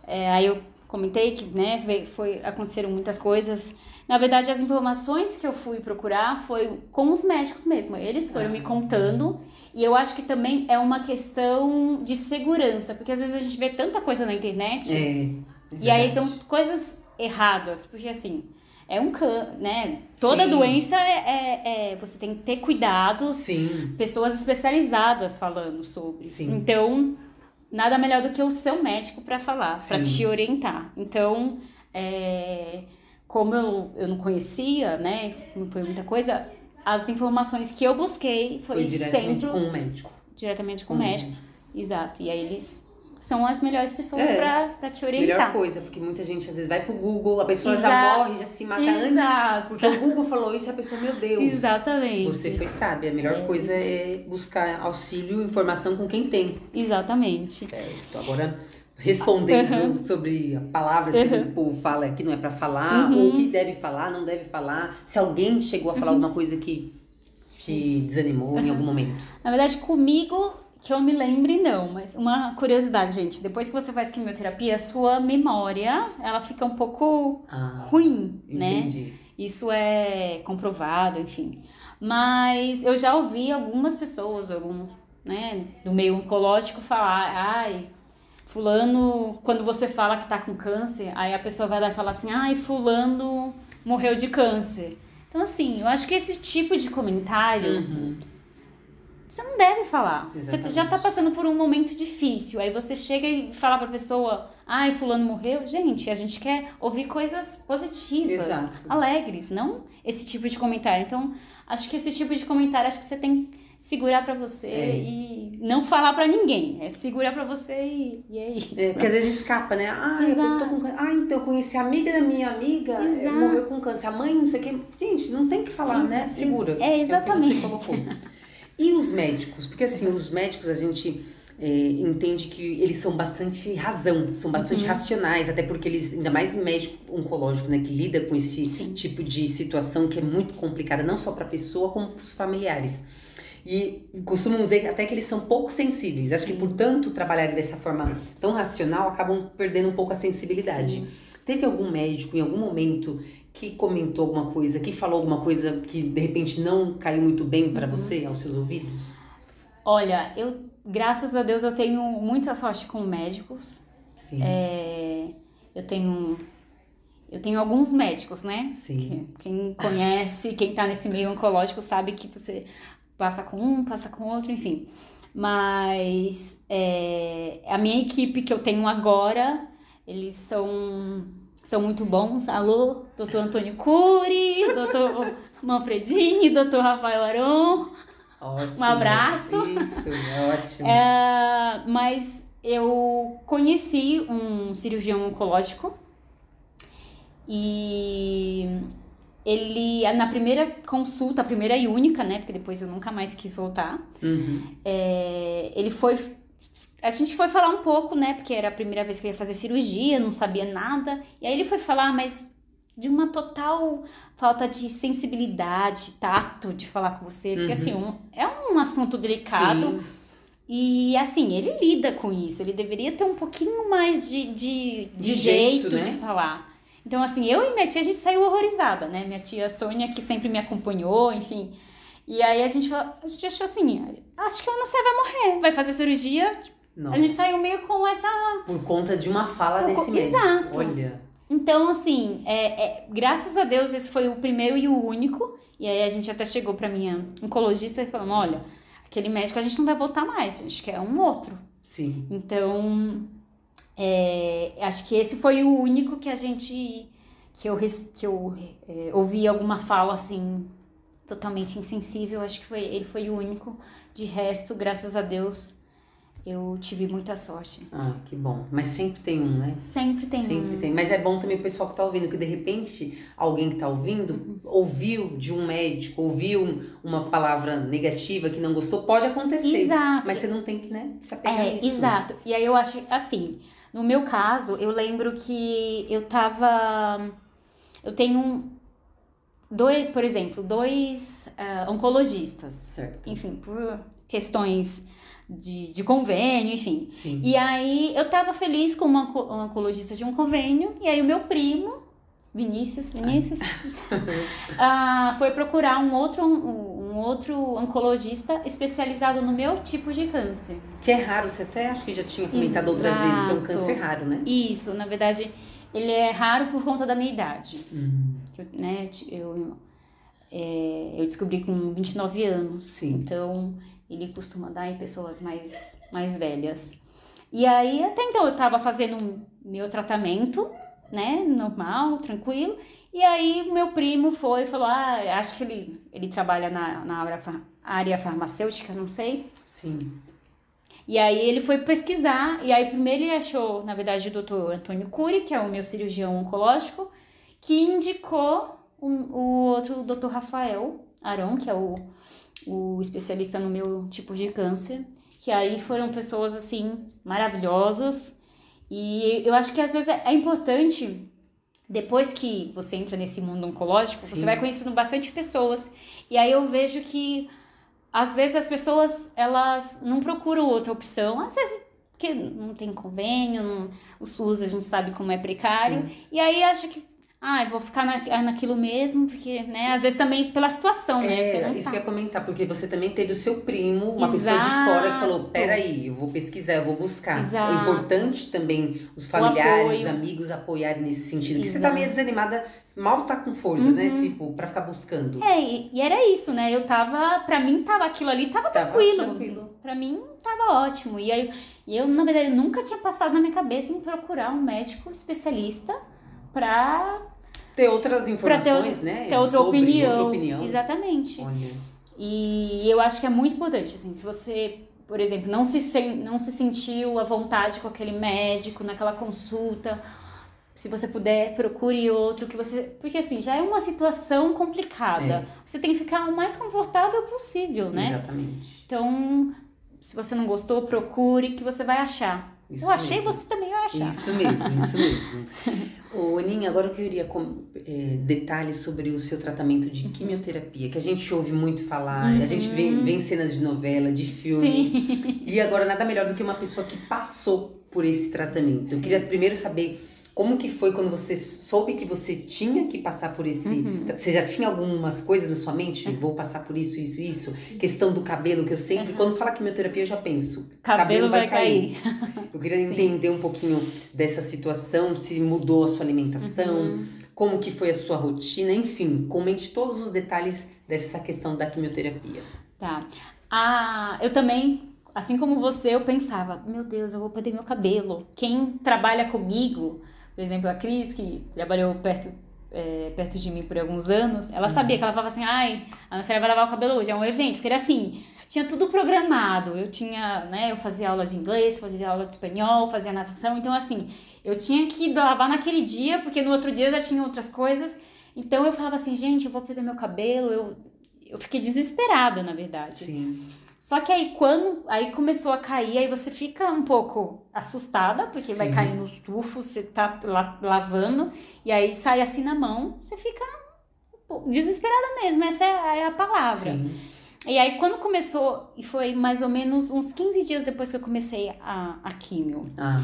é, aí eu comentei que, né, foi, aconteceram muitas coisas, Na verdade, as informações que eu fui procurar foi com os médicos mesmo. Eles foram me contando. E eu acho que também é uma questão de segurança, porque às vezes a gente vê tanta coisa na internet É. é e aí são coisas erradas, porque assim, é um can, né? Toda Sim. doença é, é, é- Você tem que ter cuidados, Sim. pessoas especializadas falando sobre. Sim. Então, nada melhor do que o seu médico para falar, para te orientar. Então, é, como eu, eu não conhecia, né? Não foi muita coisa. As informações que eu busquei foi, Foi diretamente sempre com o médico. diretamente com o Com os médico. Exato. E aí eles são as melhores pessoas É. pra para te Melhor orientar. coisa, porque muita gente às vezes vai pro Google, a pessoa já morre, já se mata antes. Exato. Porque o Google falou isso e a pessoa, meu Deus. Exatamente. Você foi sábia. A melhor coisa é buscar auxílio, informação com quem tem. Exatamente. Certo. Agora, respondendo sobre palavras que às vezes o povo fala que não é pra falar, ou que deve falar, não deve falar. Se alguém chegou a falar alguma coisa que te desanimou em algum momento. Na verdade, comigo, que eu me lembre, não. Mas uma curiosidade, gente. Depois que você faz quimioterapia, a sua memória, ela fica um pouco Ah, ruim, né? entendi. Isso é comprovado, enfim. Mas eu já ouvi algumas pessoas, algum, né, do meio oncológico falar, ai, fulano, quando você fala que tá com câncer, aí a pessoa vai lá e fala assim, ai, fulano morreu de câncer. Então, assim, eu acho que esse tipo de comentário Uhum. Você não deve falar. Você Exatamente. já tá passando por um momento difícil. Aí você chega e fala pra pessoa, ai, fulano morreu. Gente, a gente quer ouvir coisas positivas, Exato. alegres, não esse tipo de comentário. Então, acho que esse tipo de comentário acho que você tem que segurar pra você É. e não falar pra ninguém. É segurar pra você e, e é isso. É, porque às vezes escapa, né? Ah, eu Exato. tô com câncer. Ah, então eu conheci a amiga da minha amiga, eh, Exato. morreu com câncer. A mãe, não sei o quê. Gente, não tem que falar, né? Segura. é, que exatamente. você colocou. [LAUGHS] E os médicos? Porque assim, os médicos a gente é, entende que eles são bastante razão, são Uhum. bastante racionais, até porque eles, ainda mais médico oncológico, né, que lida com esse Sim. tipo de situação que é muito complicada, não só para a pessoa, como para os familiares. E costumam dizer até que eles são pouco sensíveis. Acho que por tanto trabalharem dessa forma tão racional, acabam perdendo um pouco a sensibilidade. Sim. Teve algum médico em algum momento que comentou alguma coisa, que falou alguma coisa que de repente não caiu muito bem Uhum. para você, aos seus ouvidos? Olha, eu, graças a Deus, eu tenho muita sorte com médicos. Sim. É, eu tenho eu tenho alguns médicos, né? Sim. Quem conhece, quem tá nesse meio oncológico sabe que você passa com um, passa com outro, enfim. Mas é, a minha equipe que eu tenho agora, eles são, são muito bons. Alô, doutor Antônio Cury, doutor Manfredini, doutor Rafael Aron. Ótimo. Um abraço. Isso, ótimo. É, mas eu conheci um cirurgião oncológico e ele, na primeira consulta, a primeira e única, né? Porque depois eu nunca mais quis voltar. Uhum. é, ele foi. A gente foi falar um pouco, né? Porque era a primeira vez que eu ia fazer cirurgia, não sabia nada. E aí ele foi falar, mas de uma total falta de sensibilidade, tato de falar com você. Porque assim, um- é um assunto delicado. Sim. E assim, ele lida com isso, ele deveria ter um pouquinho mais de, de, de, De jeito, jeito, né? de falar. Então, assim, eu e minha tia, a gente saiu horrorizada, né? Minha tia Sônia, que sempre me acompanhou, enfim. E aí a gente, falou- a gente achou assim, acho que a Ana Sé vai morrer, vai fazer cirurgia. Nossa. A gente saiu meio com essa Por conta de uma fala Por desse co- médico. Exato. Olha. Então, assim, é, é, graças a Deus esse foi o primeiro e o único. E aí a gente até chegou pra minha oncologista e falou: olha, aquele médico a gente não vai voltar mais, a gente quer um outro. Sim. Então, é, acho que esse foi o único que a gente. que eu, que eu é, ouvi alguma fala assim, totalmente insensível. Acho que foi, ele foi o único. De resto, graças a Deus, eu tive muita sorte. Ah, que bom. Mas sempre tem um, né? Sempre tem Sempre um. tem. Mas é bom também o pessoal que tá ouvindo, que de repente alguém que tá ouvindo Uhum. ouviu de um médico, ouviu uma palavra negativa que não gostou, pode acontecer. Exato. Mas você não tem que, né, se apegar É, nisso. exato. E aí eu acho assim, no meu caso, eu lembro que eu tava. Eu tenho dois, por exemplo, dois ah, oncologistas. Certo. Enfim, por questões de, de convênio, enfim. Sim. E aí eu tava feliz com uma, onco- um oncologista de um convênio, e aí o meu primo Vinícius, Vinícius, [LAUGHS] ah, foi procurar um outro, um, um, outro oncologista especializado no meu tipo de câncer. Que é raro, você até acho que já tinha comentado Exato. outras vezes que é um câncer raro, né? Isso, na verdade, ele é raro por conta da minha idade. Uhum. Eu, né, eu, é, eu descobri com 29 anos. Sim. Então, ele costuma dar em pessoas mais, mais velhas. E aí, até então, eu estava fazendo meu tratamento, né, normal, tranquilo. E aí, meu primo foi e falou: Ah, acho que ele, ele trabalha na, na área, área farmacêutica, não sei. Sim. E aí ele foi pesquisar, e aí primeiro ele achou, na verdade, o doutor Antônio Cury, que é o meu cirurgião oncológico, que indicou o, o outro doutor Rafael Arão, que é o, o especialista no meu tipo de câncer, que aí foram pessoas, assim, maravilhosas, e eu acho que às vezes é, é importante depois que você entra nesse mundo oncológico, Sim. você vai conhecendo bastante pessoas. E aí eu vejo que às vezes as pessoas elas não procuram outra opção, às vezes porque não tem convênio, não, o SUS a gente sabe como é precário, Sim. e aí acha que ah, eu vou ficar na, naquilo mesmo, porque, né, às vezes também pela situação, né? É, isso tá. que eu ia comentar, porque você também teve o seu primo, uma Exato. pessoa de fora que falou, peraí, eu vou pesquisar, eu vou buscar. É Exato. É importante também os familiares, os amigos apoiarem nesse sentido, porque você tá meio desanimada, mal tá com força, né, uhum. né, tipo, pra ficar buscando. É, e, e, era isso, né, eu tava, pra mim tava aquilo ali, tava, tava tranquilo. tranquilo. Pra mim tava ótimo, e aí, eu, na verdade, nunca tinha passado na minha cabeça em procurar um médico especialista pra ter outras informações, ter né? Ter outra, Sobre, opinião. outra opinião. Exatamente. Olha. E eu acho que é muito importante, assim, se você, por exemplo, não se, sen não se sentiu à vontade com aquele médico naquela consulta, se você puder, procure outro que você. Porque assim, já é uma situação complicada. É. Você tem que ficar o mais confortável possível, né? Exatamente. Então, se você não gostou, procure que você vai achar. Isso Se eu achei, mesmo. você também vai achar. Isso mesmo, isso mesmo. [LAUGHS] Ô, Aninha, agora eu queria é, detalhes sobre o seu tratamento de uhum. quimioterapia, que a gente ouve muito falar, uhum. a gente vê, uhum. vê cenas de novela, de filme. Sim. E agora nada melhor do que uma pessoa que passou por esse tratamento. Eu queria primeiro saber como que foi quando você soube que você tinha que passar por esse. Uhum. Você já tinha algumas coisas na sua mente? Uhum. Vou passar por isso, isso, isso. Questão do cabelo, que eu sempre, uhum. quando fala quimioterapia, eu já penso. Cabelo, cabelo vai, vai cair. cair. eu queria [LAUGHS] entender um pouquinho dessa situação, se mudou a sua alimentação, uhum. como que foi a sua rotina, enfim, comente todos os detalhes dessa questão da quimioterapia. Tá. Ah, eu também assim como você, eu pensava, meu Deus, eu vou perder meu cabelo. Quem trabalha comigo por exemplo, a Cris, que trabalhou perto, é, perto de mim por alguns anos, ela uhum. sabia que ela falava assim, ai, a Ana vai lavar o cabelo hoje, é um evento, porque era assim, tinha tudo programado. Eu tinha, né, eu fazia aula de inglês, fazia aula de espanhol, fazia natação, então assim, eu tinha que lavar naquele dia, porque no outro dia eu já tinha outras coisas. Então eu falava assim, gente, eu vou perder meu cabelo, eu, eu fiquei desesperada, na verdade. Sim. Só que aí quando aí começou a cair, aí você fica um pouco assustada, porque Sim. vai cair nos tufos, você tá la lavando, e aí sai assim na mão, você fica desesperada mesmo, essa é a palavra. Sim. E aí quando começou, e foi mais ou menos uns 15 dias depois que eu comecei a, a químio. Ah.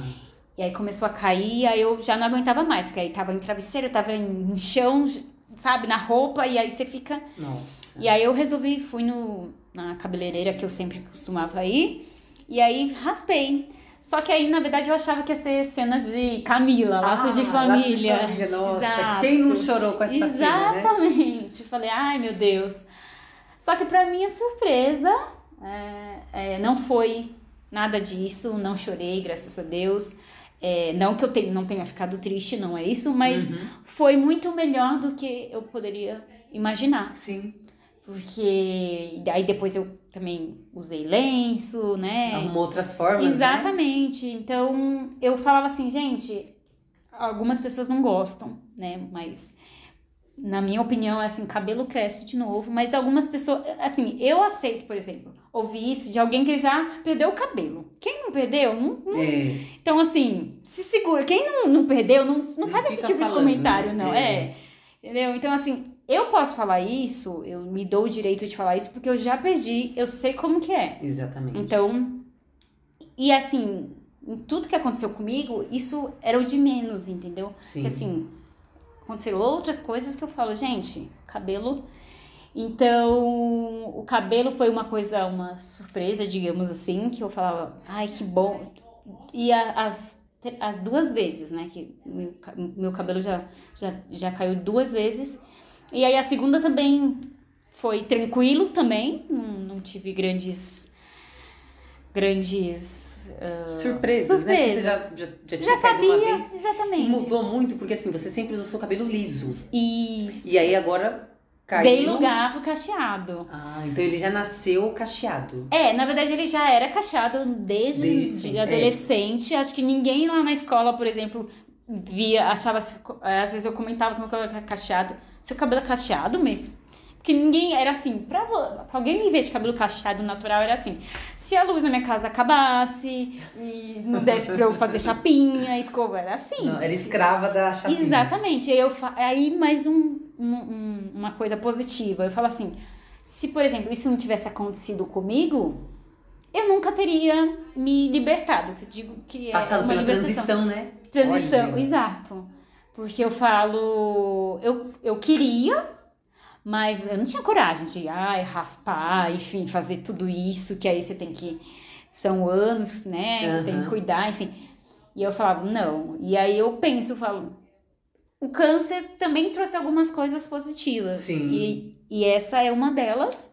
E aí começou a cair, aí eu já não aguentava mais, porque aí tava em travesseiro, tava em chão, sabe, na roupa, e aí você fica. Nossa. E aí eu resolvi, fui no na cabeleireira que eu sempre costumava ir. E aí raspei. Só que aí, na verdade, eu achava que ia ser cenas de Camila, laços ah, de família. Laços de família, nossa. Exato. Quem não chorou com essa Exatamente. Cena, né? Falei, ai meu Deus. Só que pra minha surpresa, é, é, não foi nada disso, não chorei, graças a Deus. É, não que eu tenha, não tenha ficado triste, não é isso, mas uhum. foi muito melhor do que eu poderia imaginar. Sim. Porque aí depois eu também usei lenço, né? Arrumou outras formas. Né? Exatamente. Né? Então eu falava assim, gente, algumas pessoas não gostam, né? Mas na minha opinião, é assim, cabelo cresce de novo, mas algumas pessoas, assim, eu aceito, por exemplo, ouvir isso de alguém que já perdeu o cabelo. Quem não perdeu, não. não... É. Então, assim, se segura. Quem não, não perdeu, não, não faz esse tipo falando, de comentário, né? não. É. é. Entendeu? Então, assim, eu posso falar isso, eu me dou o direito de falar isso porque eu já perdi, eu sei como que é. Exatamente. Então, e assim, em tudo que aconteceu comigo, isso era o de menos, entendeu? Sim. Porque assim, aconteceram outras coisas que eu falo, gente, cabelo. Então, o cabelo foi uma coisa, uma surpresa, digamos assim, que eu falava, ai, que bom. E a, as, as duas vezes, né, que meu, meu cabelo já, já, já caiu duas vezes. E aí a segunda também foi tranquilo também, não, não tive grandes grandes uh, surpresas, surpresas, né? Você já, já, já tinha já sabia, exatamente. E mudou muito, porque assim, você sempre usou seu cabelo liso. Isso. E aí agora caiu. Dei lugar pro cacheado. Ah, então ele já nasceu cacheado. É, na verdade ele já era cacheado desde, Desde de adolescente. Acho que ninguém lá na escola, por exemplo, via, achava. Às vezes eu comentava que meu cabelo era cacheado. Seu cabelo é cacheado, mas porque ninguém era assim, pra, pra alguém me ver de cabelo cacheado natural, era assim. Se a luz na minha casa acabasse e não desse pra eu fazer chapinha, escova, era assim. Não, era escrava da chapinha. Exatamente. Aí, eu aí mais um, um- uma coisa positiva. Eu falo assim: se, por exemplo, isso não tivesse acontecido comigo, eu nunca teria me libertado. Que eu digo que é Passado uma pela libertação. transição, né? Transição, Olha. exato. Porque eu falo, eu, eu queria, mas eu não tinha coragem de ai, raspar, enfim, fazer tudo isso, que aí você tem que. São anos, né? Tem que cuidar, enfim. E eu falava, não. E aí eu penso, eu falo, o câncer também trouxe algumas coisas positivas. Sim. E, e essa é uma delas.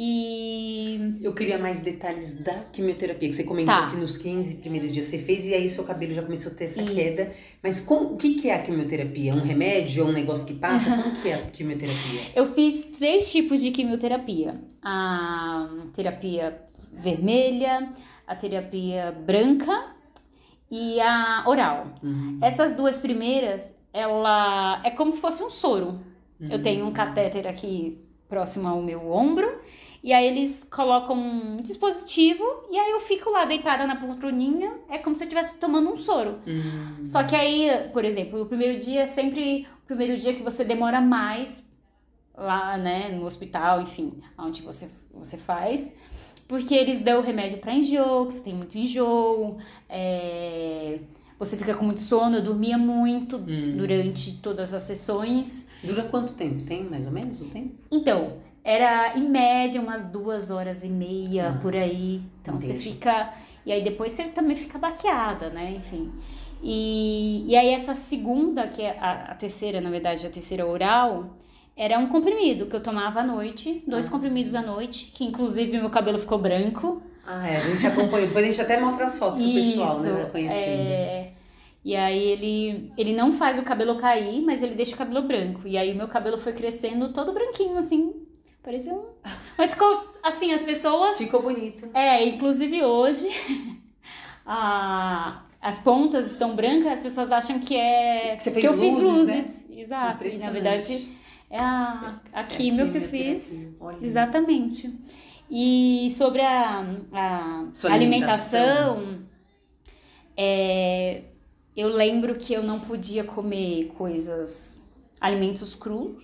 E Eu queria mais detalhes da quimioterapia, que você comentou Tá. que nos 15 primeiros dias você fez e aí seu cabelo já começou a ter essa Isso. queda. Mas como, o que, que é a quimioterapia? Um remédio? Um negócio que passa? Como que é a quimioterapia? Eu fiz três tipos de quimioterapia: a terapia vermelha, a terapia branca e a oral. Uhum. Essas duas primeiras, ela é como se fosse um soro. Eu tenho um catéter aqui próximo ao meu ombro. E aí eles colocam um dispositivo e aí eu fico lá deitada na poltroninha, é como se eu estivesse tomando um soro. Uhum. Só que aí, por exemplo, o primeiro dia é sempre o primeiro dia que você demora mais lá, né, no hospital, enfim, onde você, você faz. Porque eles dão remédio para enjoo, que você tem muito enjoo, é, você fica com muito sono, eu dormia muito durante todas as sessões. Dura quanto tempo? Tem mais ou menos o tempo? Então, era em média umas duas horas e meia por aí. Então você entendi. fica. E aí depois você também fica baqueada, né? Enfim. E, e aí essa segunda, que é a, a terceira, na verdade, a terceira oral, era um comprimido que eu tomava à noite, dois comprimidos à noite, que inclusive meu cabelo ficou branco. Ah, é. A gente acompanha. Depois a gente até mostra as fotos pro pessoal, né? Isso, Conhecendo. é. E aí ele, ele não faz o cabelo cair, mas ele deixa o cabelo branco. E aí o meu cabelo foi crescendo todo branquinho, assim. Parecia um. Mas ficou assim, as pessoas. Ficou bonito. É, inclusive hoje. [LAUGHS] a- as pontas estão brancas, as pessoas acham que é. Que fez eu fiz luzes, né? Exato. E na verdade é a, a É químio que eu fiz. Olha. Exatamente. E sobre a, a Sua alimentação, é, eu lembro que eu não podia comer coisas, alimentos crus.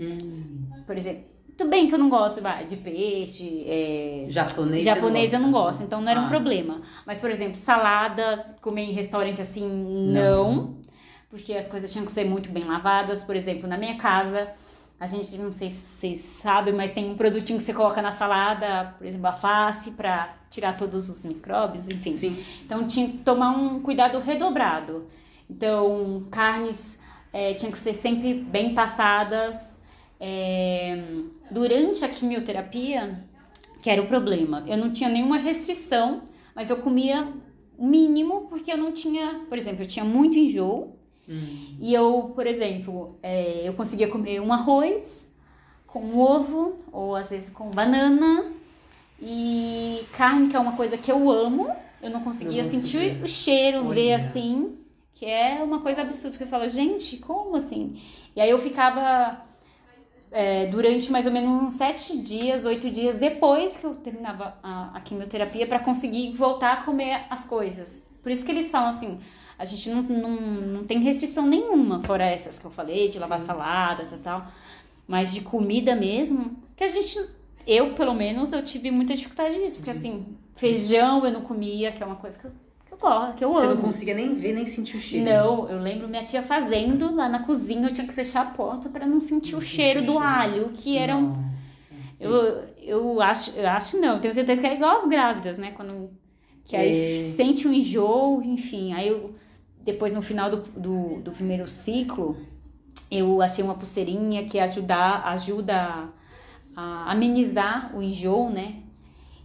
Hum. Por exemplo, tudo bem que eu não gosto de peixe, é, Japonês. japonês eu não gosto, então não era um Ah. problema. Mas, por exemplo, salada, comer em restaurante assim, não. Porque as coisas tinham que ser muito bem lavadas. Por exemplo, na minha casa, a gente, não sei se vocês sabem, mas tem um produtinho que você coloca na salada, por exemplo, a face, pra tirar todos os micróbios, enfim. Sim. Então tinha que tomar um cuidado redobrado. Então, carnes eh, tinham que ser sempre bem passadas. Eh, durante a quimioterapia, que era o problema, eu não tinha nenhuma restrição, mas eu comia o mínimo porque eu não tinha, por exemplo, eu tinha muito enjoo. E eu, por exemplo, eh, eu conseguia comer um arroz com ovo, ou às vezes com banana. E carne, que é uma coisa que eu amo, eu não conseguia Não sentir o cheiro, ver Olha. assim, que é uma coisa absurda. Que eu falo, gente, como assim? E aí eu ficava é, durante mais ou menos uns sete dias, oito dias depois que eu terminava a, a quimioterapia para conseguir voltar a comer as coisas. Por isso que eles falam assim, a gente não, não, não tem restrição nenhuma, fora essas que eu falei, de lavar salada, tal, tal. Mas de comida mesmo, que a gente, eu pelo menos, eu tive muita dificuldade nisso. Porque assim, feijão eu não comia, que é uma coisa que eu, que eu gosto, que eu Você amo. não conseguia nem ver, nem sentir o cheiro. Não, eu lembro minha tia fazendo lá na cozinha, eu tinha que fechar a porta pra não sentir Não o cheiro do cheiro. alho, que era um Nossa, sim. Eu, eu acho, eu acho não, tenho certeza que é igual as grávidas, né? Quando, que aí É. sente um enjoo, enfim. Aí eu, depois no final do, do, do primeiro ciclo, eu achei uma pulseirinha que ajuda, ajuda a amenizar o enjoo, né?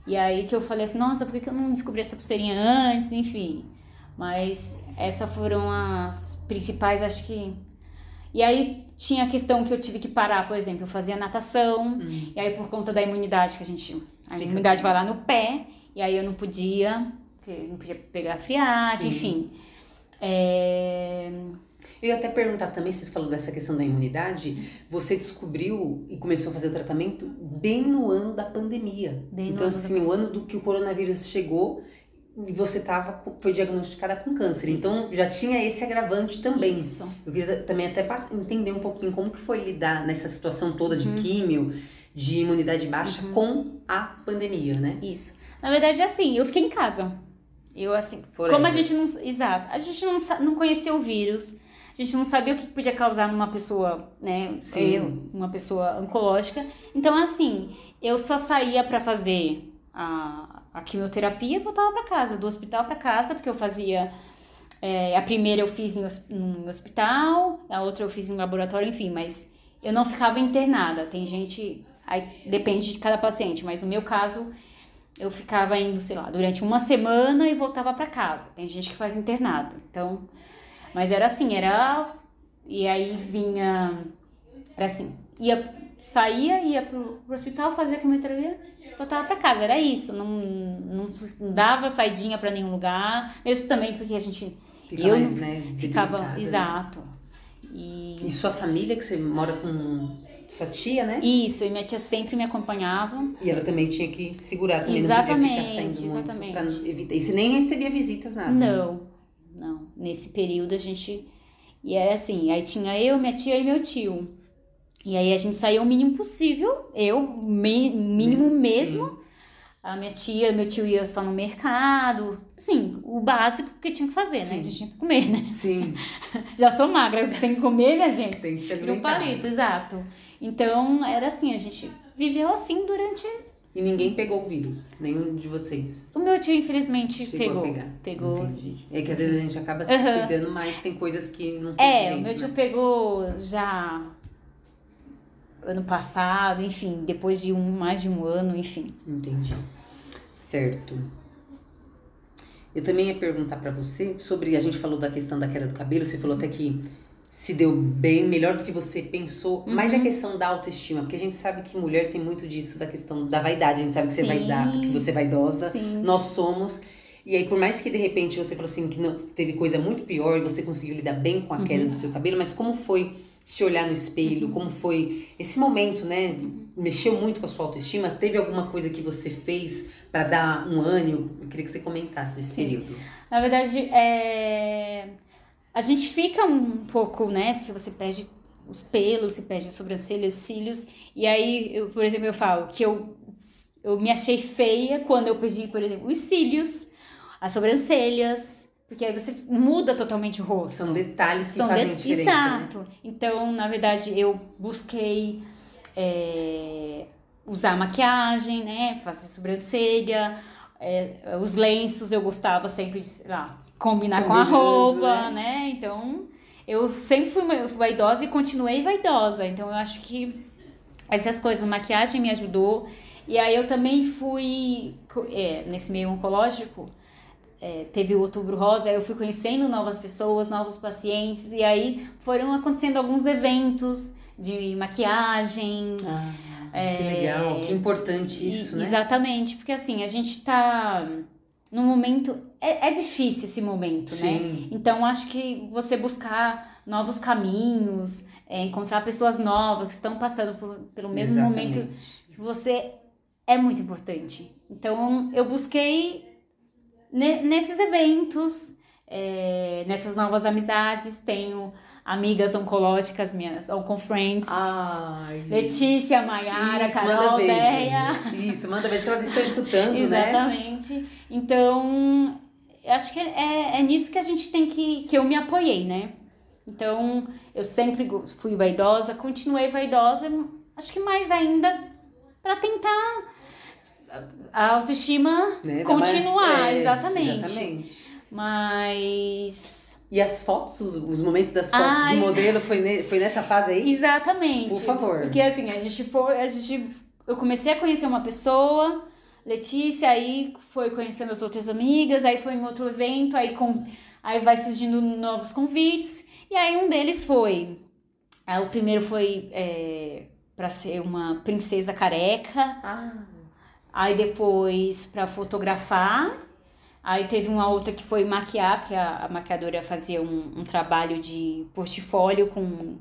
E aí que eu falei assim, nossa, por que eu não descobri essa pulseirinha antes? Enfim. Mas essas foram as principais, acho que. E aí tinha a questão que eu tive que parar, por exemplo, eu fazia natação, e aí por conta da imunidade que a gente. A Fica- imunidade vai lá no pé, e aí eu não podia, porque não podia pegar friagem, Sim. enfim. É, Eu ia até perguntar também, você falou dessa questão da imunidade, você descobriu e começou a fazer o tratamento bem no ano da pandemia. Bem no então, assim, o ano do que o coronavírus chegou e você tava, foi diagnosticada com câncer. Então, já tinha esse agravante também. Isso. Eu queria também até entender um pouquinho como que foi lidar nessa situação toda Uhum. de químio, de imunidade baixa com a pandemia, né? Isso. Na verdade, assim, eu fiquei em casa. Eu, assim, Forever. como a gente não. Exato. A gente não, não conhecia o vírus. A gente não sabia o que podia causar numa pessoa, né? Sim. Eu, uma pessoa oncológica. Então, assim, eu só saía pra fazer a, a quimioterapia e voltava pra casa, do hospital pra casa, porque eu fazia. é, a primeira eu fiz em, em hospital, a outra eu fiz em laboratório, enfim, mas eu não ficava internada. Tem gente. Aí depende de cada paciente, mas no meu caso, eu ficava indo, sei lá, durante uma semana e voltava pra casa. Tem gente que faz internado. Então, mas era assim, era e aí vinha era assim, ia saía, ia pro, pro hospital, fazia quimioterapia, voltava pra casa. Era isso, não, não, não dava saidinha pra nenhum lugar, mesmo também porque a gente Fica eu mais, né, ficava né? exato. E E sua família, que você mora com sua tia, né? isso, e minha tia sempre me acompanhava. E ela também tinha que segurar, também Exatamente, não podia ficar saindo exatamente. muito pra evitar. E você nem recebia visitas, nada. Não, não. Nesse período a gente. E era assim, aí tinha eu, minha tia e meu tio. E aí a gente saía o mínimo possível, eu, mi- mínimo Sim. mesmo. A minha tia, meu tio ia só no mercado. Sim, o básico que tinha que fazer, né? Sim. A gente tinha que comer, né? Sim. [LAUGHS] Já sou magra, tem que comer, minha gente. Tem que se Vira um alimentar. palito, exato. Então, era assim, a gente viveu assim durante. E ninguém pegou o vírus, nenhum de vocês. O meu tio, infelizmente, Chegou pegou. a pegar. Pegou. Entendi. É que às vezes a gente acaba se Aham. cuidando, mas tem coisas que não tem É, jeito, o meu tio né? pegou já ano passado, enfim, depois de um, mais de um ano, enfim. Entendi. Certo. Eu também ia perguntar pra você sobre. A gente falou da questão da queda do cabelo, você falou até que se deu bem, melhor do que você pensou. Mas Uhum. a questão da autoestima, porque a gente sabe que mulher tem muito disso, da questão da vaidade. A gente sabe que você vai Sim. dar, que você é vaidosa. Sim. Nós somos. E aí, por mais que de repente você falou assim que não teve coisa muito pior e você conseguiu lidar bem com a queda Uhum. do seu cabelo, mas como foi se olhar no espelho? Como foi esse momento, né? Mexeu muito com a sua autoestima? Teve alguma coisa que você fez pra dar um ânimo? Eu queria que você comentasse desse Sim. período. Na verdade, é... a gente fica um pouco, né? Porque você perde os pelos, você perde a sobrancelha, os cílios. E aí, eu, por exemplo, eu falo que eu, eu me achei feia quando eu perdi, por exemplo, os cílios, as sobrancelhas. Porque aí você muda totalmente o rosto. São detalhes que São fazem de- diferença. Né? Exato. Então, na verdade, eu busquei é, usar maquiagem, né? Fazer sobrancelha. é, os lenços eu gostava sempre de, sei lá, combinar com a roupa, né? né? Então, eu sempre fui vaidosa e continuei vaidosa. Então, eu acho que essas coisas, maquiagem me ajudou. E aí eu também fui, é, nesse meio oncológico, é, teve o Outubro Rosa, aí eu fui conhecendo novas pessoas, novos pacientes, e aí foram acontecendo alguns eventos de maquiagem. Ah, que legal, que importante isso, É. E- né? Exatamente, porque assim, a gente tá num momento. É, é difícil esse momento, né? Sim. Então acho que você buscar novos caminhos, é, encontrar pessoas novas que estão passando por- pelo mesmo Exatamente. momento que você é muito importante. Então eu busquei ne- nesses eventos, é, nessas novas amizades, tenho amigas oncológicas minhas, Oncofriends, Ai. Letícia, Maiara, Carol. Deia. Isso, manda beijo que elas estão escutando, né? Exatamente. Então, acho que é, é nisso que a gente tem que. que eu me apoiei, né? Então, eu sempre fui vaidosa, continuei vaidosa, acho que mais ainda para tentar a autoestima né? continuar, é, exatamente. Exatamente. Mas. E as fotos, os momentos das fotos ah, de modelo, foi, ne, foi nessa fase aí? Exatamente. Por favor. Porque assim, a gente foi. A gente, eu comecei a conhecer uma pessoa, Letícia, aí foi conhecendo as outras amigas, aí foi em outro evento, aí, com, aí vai surgindo novos convites. E aí um deles foi. Aí, o primeiro foi é, para ser uma princesa careca. Ah. Aí depois para fotografar. Aí teve uma outra que foi maquiar, que a, a maquiadora fazia um, um trabalho de portfólio com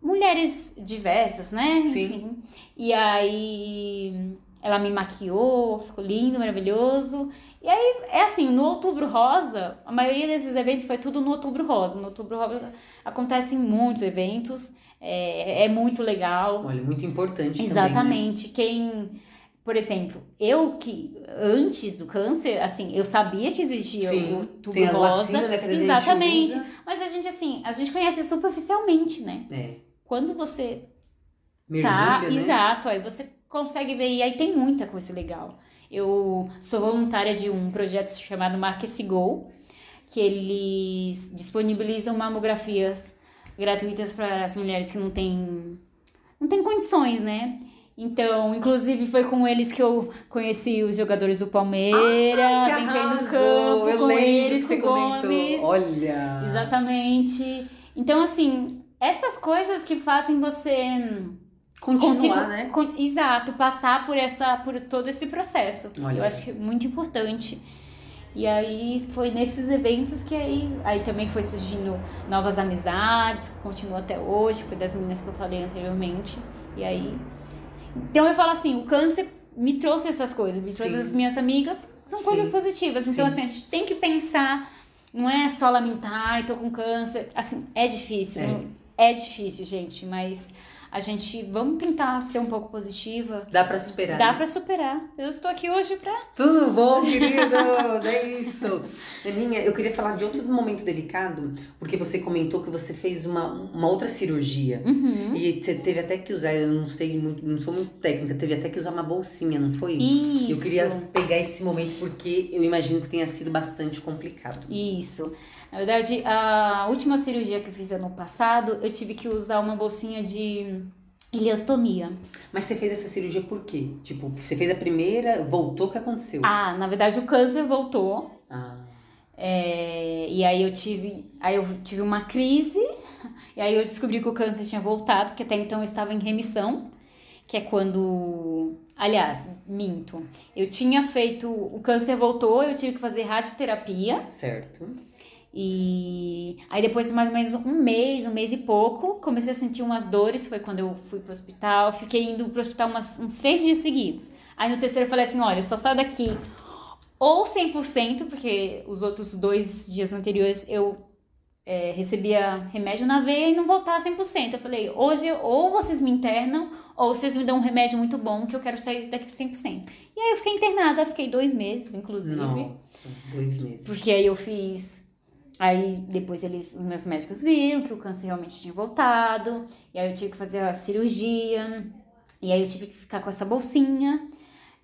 mulheres diversas, né? Sim. Enfim. E aí ela me maquiou, ficou lindo, maravilhoso. E aí, é assim, no Outubro Rosa, a maioria desses eventos foi tudo no Outubro Rosa. No Outubro Rosa acontecem muitos eventos, é, é muito legal. Olha, muito importante Exatamente. Também, né? Quem, por exemplo, eu que antes do câncer, assim, eu sabia que existia Sim, o Rosa. Lacina, né, exatamente. A mas a gente, assim, a gente conhece superficialmente, né? É. Quando você Mergulha, tá, né? exato, aí você consegue ver, e aí tem muita coisa legal. Eu sou voluntária de um projeto chamado Marque Go, que eles disponibilizam mamografias gratuitas para as mulheres que não têm, não têm condições, né? Então, inclusive foi com eles que eu conheci os jogadores do Palmeiras, ah, entrei no campo eu com eles, com Gomes. Olha! Exatamente. Então, assim, essas coisas que fazem você Continuar, consigo, né? Con, exato, passar por essa por todo esse processo. Olha. Eu acho que é muito importante. E aí foi nesses eventos que aí, aí também foi surgindo novas amizades, continua até hoje, foi das meninas que eu falei anteriormente. E aí. Então eu falo assim, o câncer me trouxe essas coisas, me trouxe Sim. as minhas amigas, são Sim. coisas positivas. Então, Sim. assim, a gente tem que pensar, não é só lamentar, e tô com câncer. Assim, é difícil. É, é difícil, gente, mas a gente vamos tentar ser um pouco positiva. Dá para superar. Dá né? para superar. Eu estou aqui hoje para Tudo bom, querido? é isso. Aninha, eu queria falar de outro momento delicado, porque você comentou que você fez uma, uma outra cirurgia. Uhum. E você teve até que usar, eu não sei muito, não sou muito técnica, teve até que usar uma bolsinha, não foi? Isso. Eu queria pegar esse momento porque eu imagino que tenha sido bastante complicado. Isso. Na verdade, a última cirurgia que eu fiz ano passado, eu tive que usar uma bolsinha de ileostomia. Mas você fez essa cirurgia por quê? Tipo, você fez a primeira, voltou, o que aconteceu? Ah, na verdade o câncer voltou. Ah. É, e aí eu tive, aí eu tive uma crise, e aí eu descobri que o câncer tinha voltado, porque até então eu estava em remissão, que é quando, aliás, minto. Eu tinha feito, o câncer voltou, eu tive que fazer radioterapia. Certo. E aí depois de mais ou menos um mês, um mês e pouco, comecei a sentir umas dores, foi quando eu fui pro hospital, fiquei indo pro hospital umas, uns três dias seguidos. Aí no terceiro eu falei assim, olha, eu só saio daqui ou 100%, porque os outros dois dias anteriores eu é, recebia remédio na veia e não voltava 100%. Eu falei, hoje ou vocês me internam ou vocês me dão um remédio muito bom que eu quero sair daqui 100%. E aí eu fiquei internada, fiquei dois meses, inclusive. Nossa, dois meses. Porque aí eu fiz Aí depois eles, os meus médicos viram que o câncer realmente tinha voltado, e aí eu tive que fazer a cirurgia, e aí eu tive que ficar com essa bolsinha.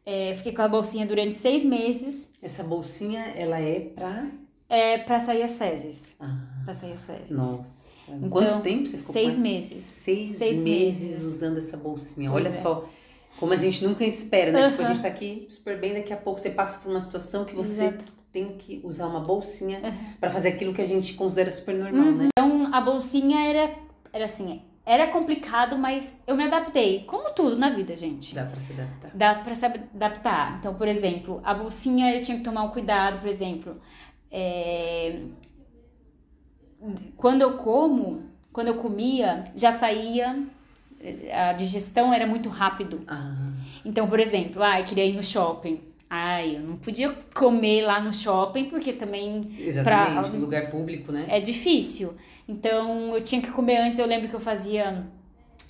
É, fiquei com a bolsinha durante seis meses. Essa bolsinha, ela é pra? É pra sair as fezes. Ah, pra sair as fezes. Nossa. Então, Quanto tempo você ficou? Seis com... meses. Seis, seis meses, meses, usando essa bolsinha. Olha é. só como a gente nunca espera, né? Uhum. Tipo, a [LAUGHS] gente tá aqui super bem, daqui a pouco você passa por uma situação que você Exato. Tem que usar uma bolsinha pra fazer aquilo que a gente considera super normal, né? Então a bolsinha era, era assim, era complicado, mas eu me adaptei. Como tudo na vida, gente. Dá pra se adaptar. Dá pra se adaptar. Então, por exemplo, a bolsinha eu tinha que tomar um cuidado, por exemplo. é, Quando eu como, quando eu comia, já saía. A digestão era muito rápido. Ah, Então, por exemplo, ai, queria ir no shopping. Ai, eu não podia comer lá no shopping, porque também exatamente, lugar público, né? é difícil. Então, eu tinha que comer antes. Eu lembro que eu fazia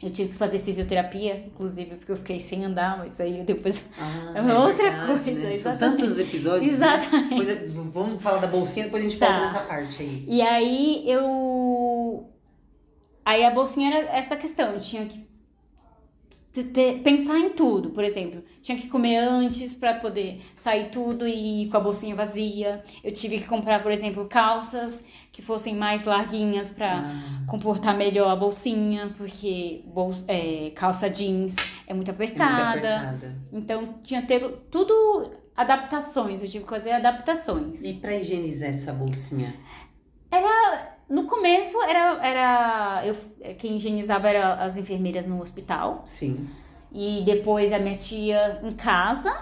Eu tive que fazer fisioterapia, inclusive, porque eu fiquei sem andar, mas aí depois. Ah, [LAUGHS] É outra verdade, coisa, né? São tantos episódios. né? Exatamente. Depois, vamos falar da bolsinha, depois a gente Tá. volta nessa parte aí. E aí eu. Aí a bolsinha era essa questão, eu tinha que te- te- pensar em tudo, por exemplo, tinha que comer antes para poder sair tudo e ir com a bolsinha vazia. Eu tive que comprar, por exemplo, calças que fossem mais larguinhas para Ah, comportar melhor a bolsinha, porque é, calça jeans é muito é muito apertada. apertada. Então tinha ter tudo adaptações, eu tive que fazer adaptações. E pra higienizar essa bolsinha? No começo era, era eu, quem higienizava era as enfermeiras no hospital Sim. e depois a minha tia em casa.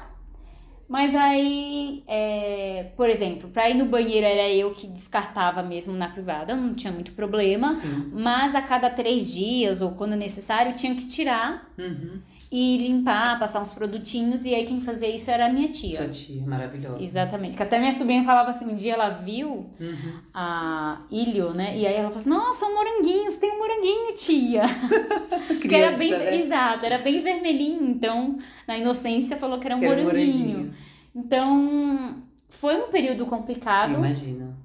Mas aí, é, por exemplo, para ir no banheiro era eu que descartava mesmo na privada, não tinha muito problema. Sim. Mas a cada três dias ou quando necessário tinha que tirar Uhum. E limpar, passar uns produtinhos e aí quem fazia isso era a minha tia. Sua tia, maravilhosa. Exatamente. Que até minha sobrinha falava assim, um dia ela viu Uhum. a Ilho, né? E aí ela falou assim, nossa, um moranguinho, você tem um moranguinho, tia. [LAUGHS] Porque era bem, Criança, né? exato, era bem vermelhinho, então na inocência falou que era um Que era um moranguinho. Então, foi um período complicado. Imagina.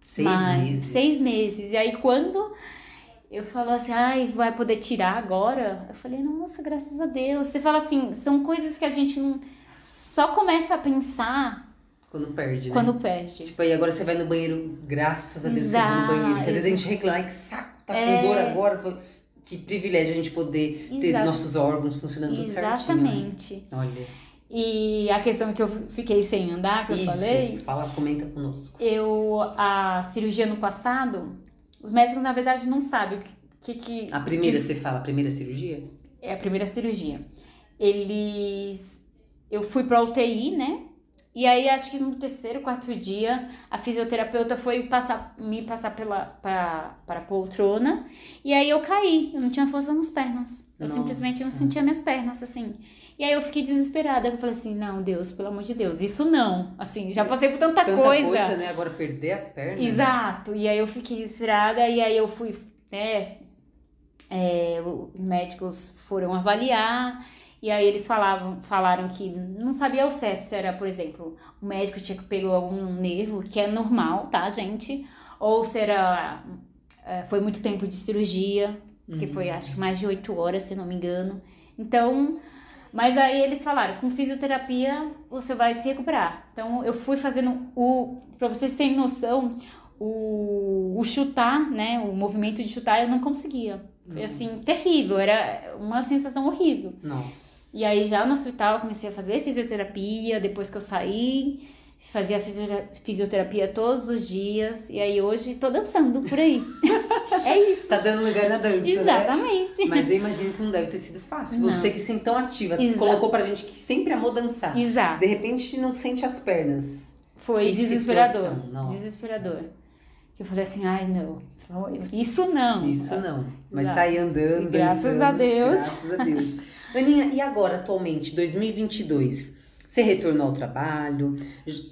Seis meses. Seis meses. E aí quando eu falo assim, ai, vai poder tirar agora? Eu falei, nossa, graças a Deus. Você fala assim, são coisas que a gente não só começa a pensar Quando perde, né? quando perde. Tipo, aí agora você vai no banheiro, graças a Deus você Exato, vai no banheiro. Porque às vezes a gente reclama, ai que saco, tá É. com dor agora. Que privilégio a gente poder ter Exato. nossos órgãos funcionando tudo certinho. né? Exatamente. Olha. E a questão que eu fiquei sem andar, que eu Isso. falei, Fala, comenta conosco. eu a cirurgia no passado, os médicos na verdade não sabem o que que, A primeira, que você fala, a primeira cirurgia? é a primeira cirurgia. Eles eu fui pra UTI, né? E aí acho que no terceiro, quarto dia, a fisioterapeuta foi passar me passar pela para para poltrona, e aí eu caí, eu não tinha força nas pernas. Eu Nossa. simplesmente não sentia minhas pernas assim. E aí eu fiquei desesperada, eu falei assim: "Não, Deus, pelo amor de Deus, isso não". Assim, já passei por tanta, Tanta coisa. né? Agora perder as pernas. Exato. E aí eu fiquei desesperada e aí eu fui, né? é, os médicos foram avaliar e aí eles falavam, falaram que não sabia ao certo se era, por exemplo, o médico tinha que pegou algum nervo, que é normal, tá, gente? Ou se era é, foi muito tempo de cirurgia, que foi acho que mais de oito horas, se não me engano. Então, mas aí eles falaram, com fisioterapia você vai se recuperar. Então eu fui fazendo o, para vocês terem noção, o, o chutar, né, o movimento de chutar eu não conseguia. Foi assim, terrível, era uma sensação horrível. Nossa. E aí já no hospital eu comecei a fazer fisioterapia, depois que eu saí, fazia fisio- fisioterapia todos os dias, e aí hoje tô dançando por aí. [LAUGHS] é isso. Tá dando lugar na dança, né? Exatamente. Mas eu imagino que não deve ter sido fácil. Não. Você que sempre tão ativa, Exato. colocou pra gente que sempre amou dançar. Exato. De repente não sente as pernas. Foi Que desesperador. Desesperador. Que eu falei assim, ai não, isso não. Isso não. Mas Exato. tá aí andando. Graças dançando, a Deus. Graças a Deus. Aninha, e agora, atualmente, 2022? Você retornou ao trabalho?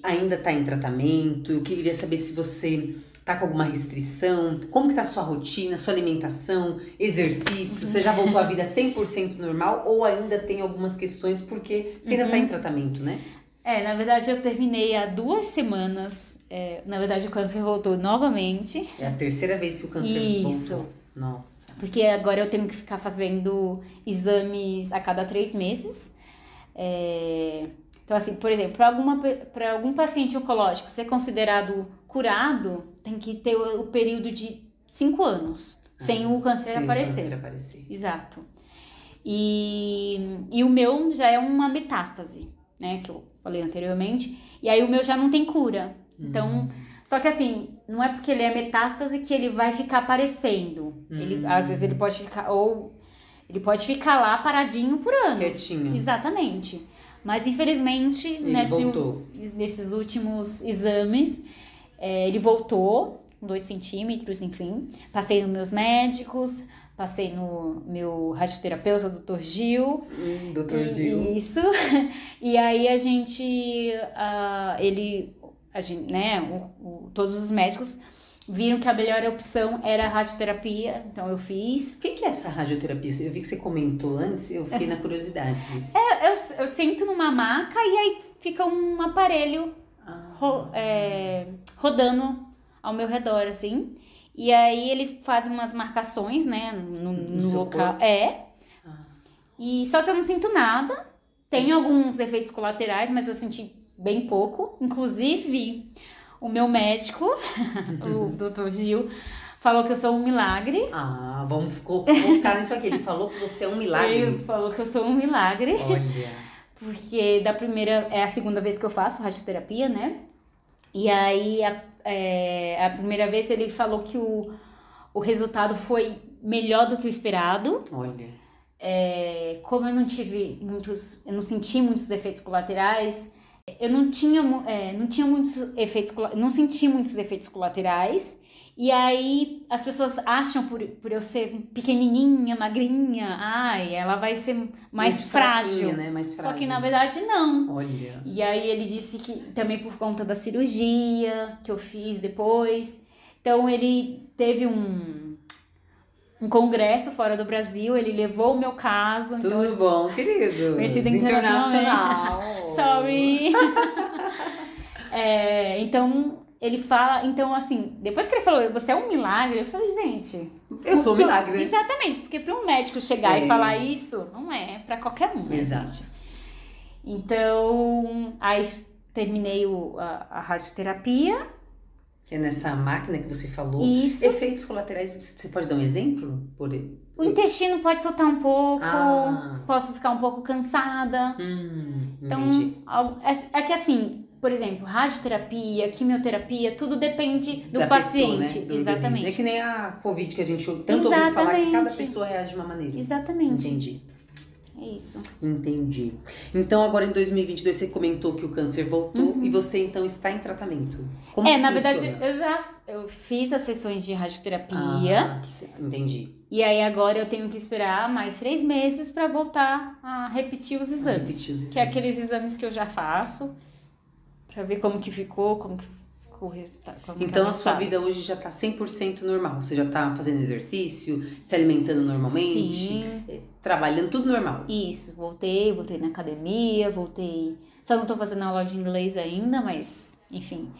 Ainda tá em tratamento? Eu queria saber se você tá com alguma restrição. Como que tá a sua rotina, sua alimentação, exercício? Você já voltou à vida [LAUGHS] 100% normal? Ou ainda tem algumas questões porque você ainda tá Uhum. em tratamento, né? É, na verdade eu terminei há duas semanas. é, na verdade o câncer voltou novamente. É a terceira vez que o câncer Isso. voltou. Nossa. Porque agora eu tenho que ficar fazendo exames a cada três meses. É, Então, assim, por exemplo, para algum paciente oncológico ser considerado curado, tem que ter o, o período de cinco anos, sem o câncer Sem aparecer. câncer aparecer. Exato. E, e o meu já é uma metástase, né? Que eu falei anteriormente. E aí o meu já não tem cura. Então, só que assim, não é porque ele é metástase que ele vai ficar aparecendo. Ele, às vezes ele pode ficar, ou ele pode ficar lá paradinho por anos. Quietinho. Exatamente. Mas infelizmente, nesse, nesses últimos exames, é, ele voltou dois centímetros, enfim. Passei nos meus médicos, passei no meu radioterapeuta, o Dr. Gil. Hum, Doutor Gil. Isso. [LAUGHS] E aí a gente, ah, ele, a gente, né, o- o- todos os médicos viram que a melhor opção era a radioterapia, então eu fiz. O que que é essa radioterapia? Eu vi que você comentou antes, eu fiquei na curiosidade. [LAUGHS] É, eu, eu sento numa maca e aí fica um aparelho Ah, ro- é, rodando ao meu redor, assim. E aí eles fazem umas marcações, né, no, no seu local. corpo? É. Ah. E só que eu não sinto nada. Tem alguns efeitos colaterais, mas eu senti bem pouco. Inclusive, o meu médico, [LAUGHS] o Dr. Gil, falou que eu sou um milagre. Ah, vamos colocar nisso aqui. Ele falou que você é um Ele milagre. falou que eu sou um milagre. Olha. Porque da primeira é a segunda vez que eu faço radioterapia, né? E aí a, é, a primeira vez ele falou que o, o resultado foi melhor do que o esperado. Olha. É, como eu não tive muitos, eu não senti muitos efeitos colaterais, eu não tinha, é, não tinha muitos efeitos, não senti muitos efeitos colaterais. E aí as pessoas acham por, por eu ser pequenininha, magrinha, ai, ela vai ser mais frágil. fraquinha, Né? Mais Só frágil. que na verdade não. Olha. E aí ele disse que também por conta da cirurgia que eu fiz depois. Então ele teve um, um congresso fora do Brasil, ele levou o meu caso. então Tudo bom, querido? Conhecido Internacional. [LAUGHS] Sorry. É, então ele fala, então assim, depois que ele falou, você é um milagre, eu falei, gente. Eu sou um milagre. Exatamente, porque para um médico chegar É. e falar isso, não é para qualquer um. né, Exato. gente? Então, aí terminei o, a, a radioterapia. Que é nessa máquina que você falou. Isso. Efeitos colaterais, você pode dar um exemplo? Por... O intestino pode soltar um pouco, Ah. posso ficar um pouco cansada. Hum, Então, entendi. é, é que assim, por exemplo, radioterapia, quimioterapia, tudo depende do Da paciente. pessoa, né? Do Exatamente. organismo. É que nem a Covid que a gente tanto ouviu falar que cada Exatamente. pessoa reage de uma maneira. Exatamente. Entendi. É isso. Entendi. Então, agora em 2022, você comentou que o câncer voltou e você então está em tratamento. Como Uhum. é, que na verdade, funciona? eu já eu fiz as sessões de radioterapia. Ah, entendi. E aí agora eu tenho que esperar mais três meses para voltar a repetir os exames. repetir os Que é exames. aqueles exames que eu já faço. Pra ver como que ficou, como que ficou o resultado. Então é a sua vida hoje já tá 100% normal. Você já tá fazendo exercício, se alimentando normalmente, Sim. eh, trabalhando, tudo normal. Isso, voltei, voltei na academia, voltei. Só não tô fazendo aula de inglês ainda, mas enfim.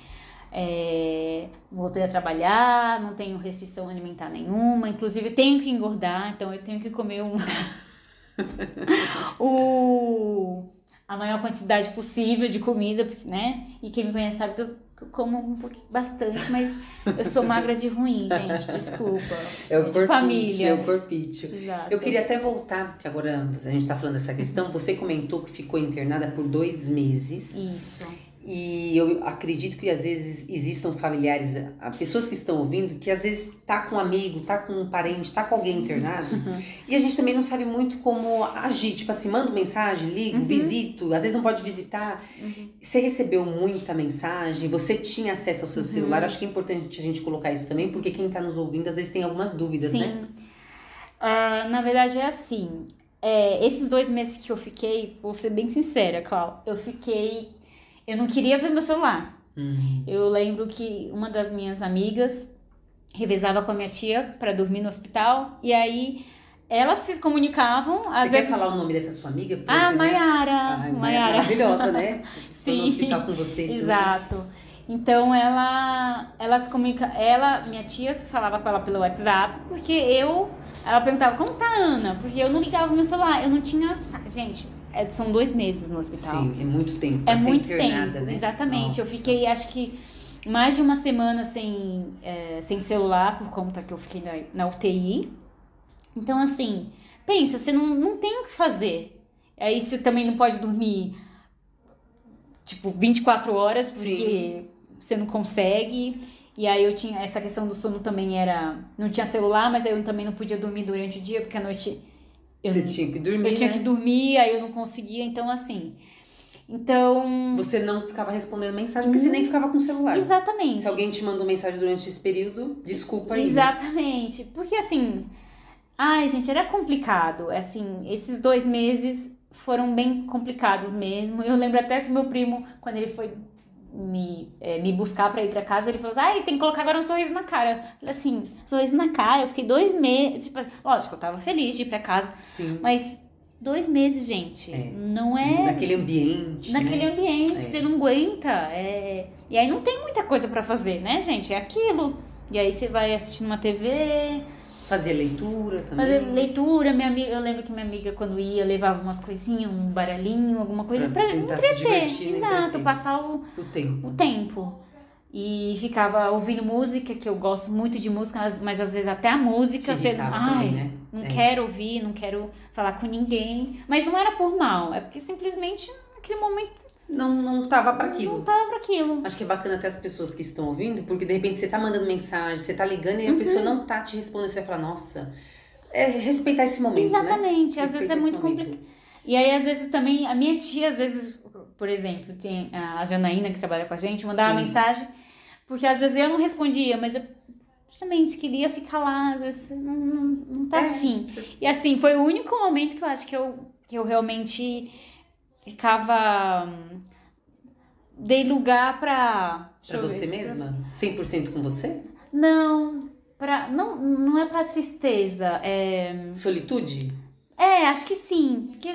É, voltei a trabalhar, não tenho restrição alimentar nenhuma, inclusive tenho que engordar, então eu tenho que comer um. [LAUGHS] o, a maior quantidade possível de comida, né? E quem me conhece sabe que eu, eu como um pouquinho, bastante, mas eu sou magra de ruim, gente, desculpa. É o de corpite, família. é o corpite. Exato. Eu queria até voltar, que agora a gente tá falando dessa questão. Você comentou que ficou internada por dois meses. Isso. E eu acredito que às vezes existam familiares, pessoas que estão ouvindo, que às vezes tá com um amigo, tá com um parente, tá com alguém internado, e a gente também não sabe muito como agir. Tipo assim, mando mensagem, ligo, visito, às vezes não pode visitar. Você recebeu muita mensagem, você tinha acesso ao seu celular. Acho que é importante a gente colocar isso também, porque quem tá nos ouvindo às vezes tem algumas dúvidas, Sim. né? Ah, na verdade é assim. é, esses dois meses que eu fiquei, vou ser bem sincera, Clau, eu fiquei. Eu não queria ver meu celular. Hum. Eu lembro que uma das minhas amigas revezava com a minha tia para dormir no hospital e aí elas se comunicavam, às Você vezes. quer falar o nome dessa sua amiga? Porque, Ah, né? Maiara! Ai, Maiara. Maravilhosa, né? [LAUGHS] Tô no Sim. hospital com você. Exato. Então ela, ela se comunica, ela, minha tia falava com ela pelo WhatsApp, porque eu, ela perguntava como tá a Ana, porque eu não ligava o meu celular, eu não tinha, gente, é, são dois meses no hospital. Sim, é muito tempo. É muito tempo, né? exatamente. Eu Nossa. fiquei, acho que mais de uma semana sem, é, sem celular por conta que eu fiquei na, na UTI. Então assim, pensa, você não, não tem o que fazer. Aí você também não pode dormir tipo 24 horas porque Sim. você não consegue. E aí eu tinha essa questão do sono também era, não tinha celular, mas aí eu também não podia dormir durante o dia porque à noite eu, Você tinha que dormir, eu tinha né? que dormir, aí eu não conseguia, então assim. Então, Você não ficava respondendo mensagem porque você nem ficava com o celular. exatamente. Se alguém te mandou mensagem durante esse período, desculpa aí. né? Exatamente. Porque assim, ai, gente, era complicado. Assim, esses dois meses foram bem complicados mesmo. Eu lembro até que meu primo, quando ele foi me, é, me buscar pra ir pra casa, ele falou assim, ai, tem que colocar agora um sorriso na cara. Falei assim, sorriso na cara, eu fiquei dois meses, tipo, lógico, eu tava feliz de ir pra casa, Sim. mas dois meses, gente, É. não é... Naquele ambiente. Naquele né? ambiente, É. você não aguenta. é- E aí não tem muita coisa pra fazer, né, gente? É aquilo. E aí você vai assistindo uma TV, Fazia leitura também. fazer leitura. Minha amiga, eu lembro que minha amiga, quando ia, levava umas coisinhas, um baralhinho, alguma coisa Pra pra, se entreter. divertir, né, Exato, passar o, O tempo. o tempo. E ficava ouvindo música, que eu gosto muito de música, mas, mas às vezes até a música Te você. Ai, também, né? não É. quero ouvir, não quero falar com ninguém. Mas não era por mal, é porque simplesmente naquele momento Não, não tava pra aquilo. não tava pra aquilo. Acho que é bacana até as pessoas que estão ouvindo, porque de repente você tá mandando mensagem, você tá ligando e Uhum. a pessoa não tá te respondendo, você vai falar, nossa, é respeitar esse momento, né? Exatamente, às vezes é muito complicado. E aí, às vezes, também, a minha tia, às vezes, por exemplo, tem a Janaína que trabalha com a gente, mandava Sim. mensagem, porque às vezes eu não respondia, mas eu justamente queria ficar lá, às vezes não, não, não tá É, afim. você- E assim, foi o único momento que eu acho que eu, que eu realmente ficava. hum, Dei lugar pra. Pra você ver, mesma? 100% com você? Não, pra, não, não é pra tristeza, é. Solitude? É, acho que sim. Porque,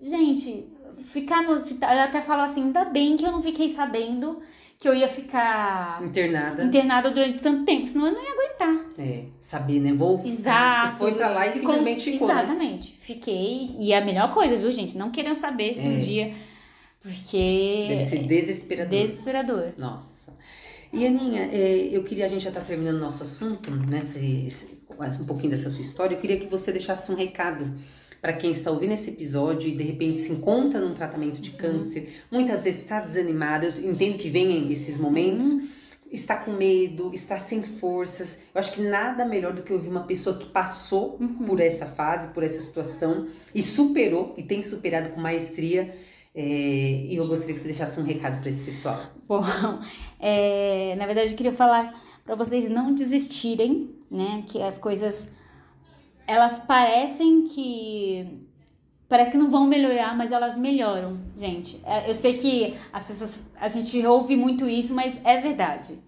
gente, ficar no hospital. Eu até falo assim, ainda bem que eu não fiquei sabendo que eu ia ficar Internada? internada durante tanto tempo, senão eu não ia aguentar. É, saber, né? Vou. Exato. Você foi pra lá e Ficou- simplesmente ficou, né? Exatamente. Fiquei. E é a melhor coisa, viu, gente? Não queriam saber se um É. dia. Porque. Deve ser desesperador. Desesperador. Nossa. E Aninha, é, eu queria, a gente já tá terminando nosso assunto, né? esse- um pouquinho dessa sua história. Eu queria que você deixasse um recado para quem está ouvindo esse episódio e de repente se encontra num tratamento Uhum. de câncer, muitas vezes está desanimado. Eu entendo que venham esses momentos. Está com medo, está sem forças. Eu acho que nada melhor do que ouvir uma pessoa que passou Uhum. por essa fase, por essa situação e superou e tem superado com maestria. É, e eu gostaria que você deixasse um recado para esse pessoal. Bom, é, [LAUGHS] na verdade eu queria falar para vocês não desistirem, né? Que as coisas elas parecem que parece que não vão melhorar, mas elas melhoram, gente. É, Eu sei que as pessoas a gente ouve muito isso, mas é verdade.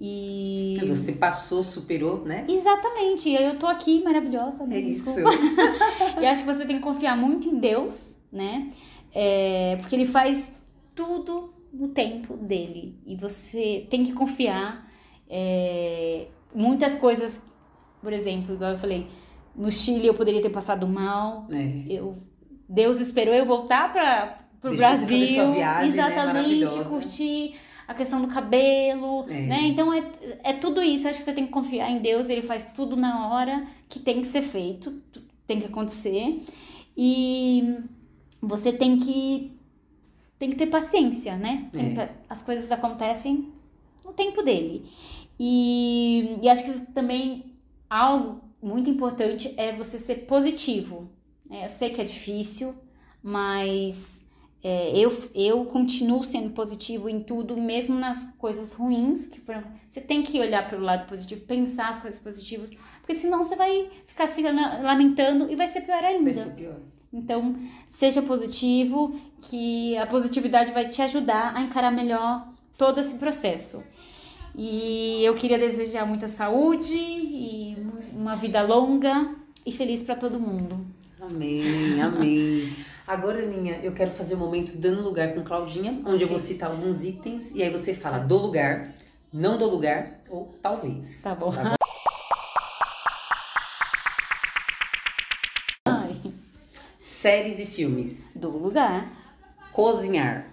E Você passou, superou, né? exatamente, e aí eu tô aqui maravilhosa, né? É isso. Desculpa. [LAUGHS] E acho que você tem que confiar muito em Deus, né? É, porque ele faz tudo no tempo dele. E você tem que confiar. É, muitas coisas, por exemplo, igual eu falei, no Chile eu poderia ter passado mal. É. Eu, Deus esperou eu voltar para o Brasil. viagem, né? exatamente, Maravilhosa. curtir a questão do cabelo, É. né? Então é, é tudo isso. Acho que você tem que confiar em Deus, ele faz tudo na hora que tem que ser feito, tem que acontecer. E você tem que tem que ter paciência, né? É. as coisas acontecem no tempo dele. E, e acho que também algo muito importante é você ser positivo. É, eu sei que é difícil, mas é, eu, eu continuo sendo positivo em tudo, mesmo nas coisas ruins que foram. Você tem que olhar para o lado positivo, pensar as coisas positivas, porque senão você vai ficar se la- lamentando e vai ser pior ainda. Vai ser pior. Então, seja positivo, que a positividade vai te ajudar a encarar melhor todo esse processo. E eu queria desejar muita saúde e uma vida longa e feliz para todo mundo. Amém, amém. Agora, Aninha, eu quero fazer o momento dando lugar com Claudinha, onde eu vou citar alguns itens e aí você fala do lugar, não do lugar ou talvez. Tá bom. Tá bom? Séries e filmes. do lugar. Cozinhar.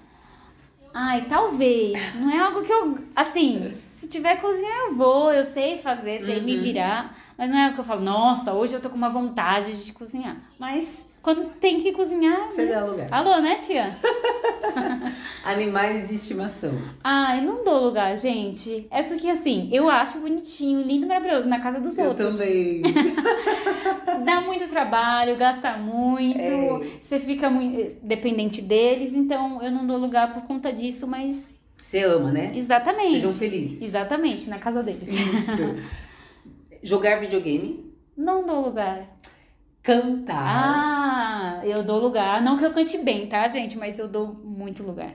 Ai, talvez. Não é algo que eu. Assim, se tiver cozinha, eu vou, eu sei fazer, sei me virar. Mas não é algo que eu falo, nossa, hoje eu tô com uma vontade de cozinhar. Mas quando tem que cozinhar. Você né? dá lugar. Alô, né, tia? [LAUGHS] Animais de estimação. Ai, não dou lugar, gente. É porque assim, eu acho bonitinho, lindo, maravilhoso na casa dos Eu outros. também. [LAUGHS] Dá muito trabalho, gasta muito, É. você fica muito dependente deles, então eu não dou lugar por conta disso, mas Você ama, né? exatamente. Sejam felizes. Exatamente, na casa deles. [LAUGHS] Jogar videogame. Não dou lugar. Cantar. Ah, eu dou lugar. Não que eu cante bem, tá, gente? Mas eu dou muito lugar.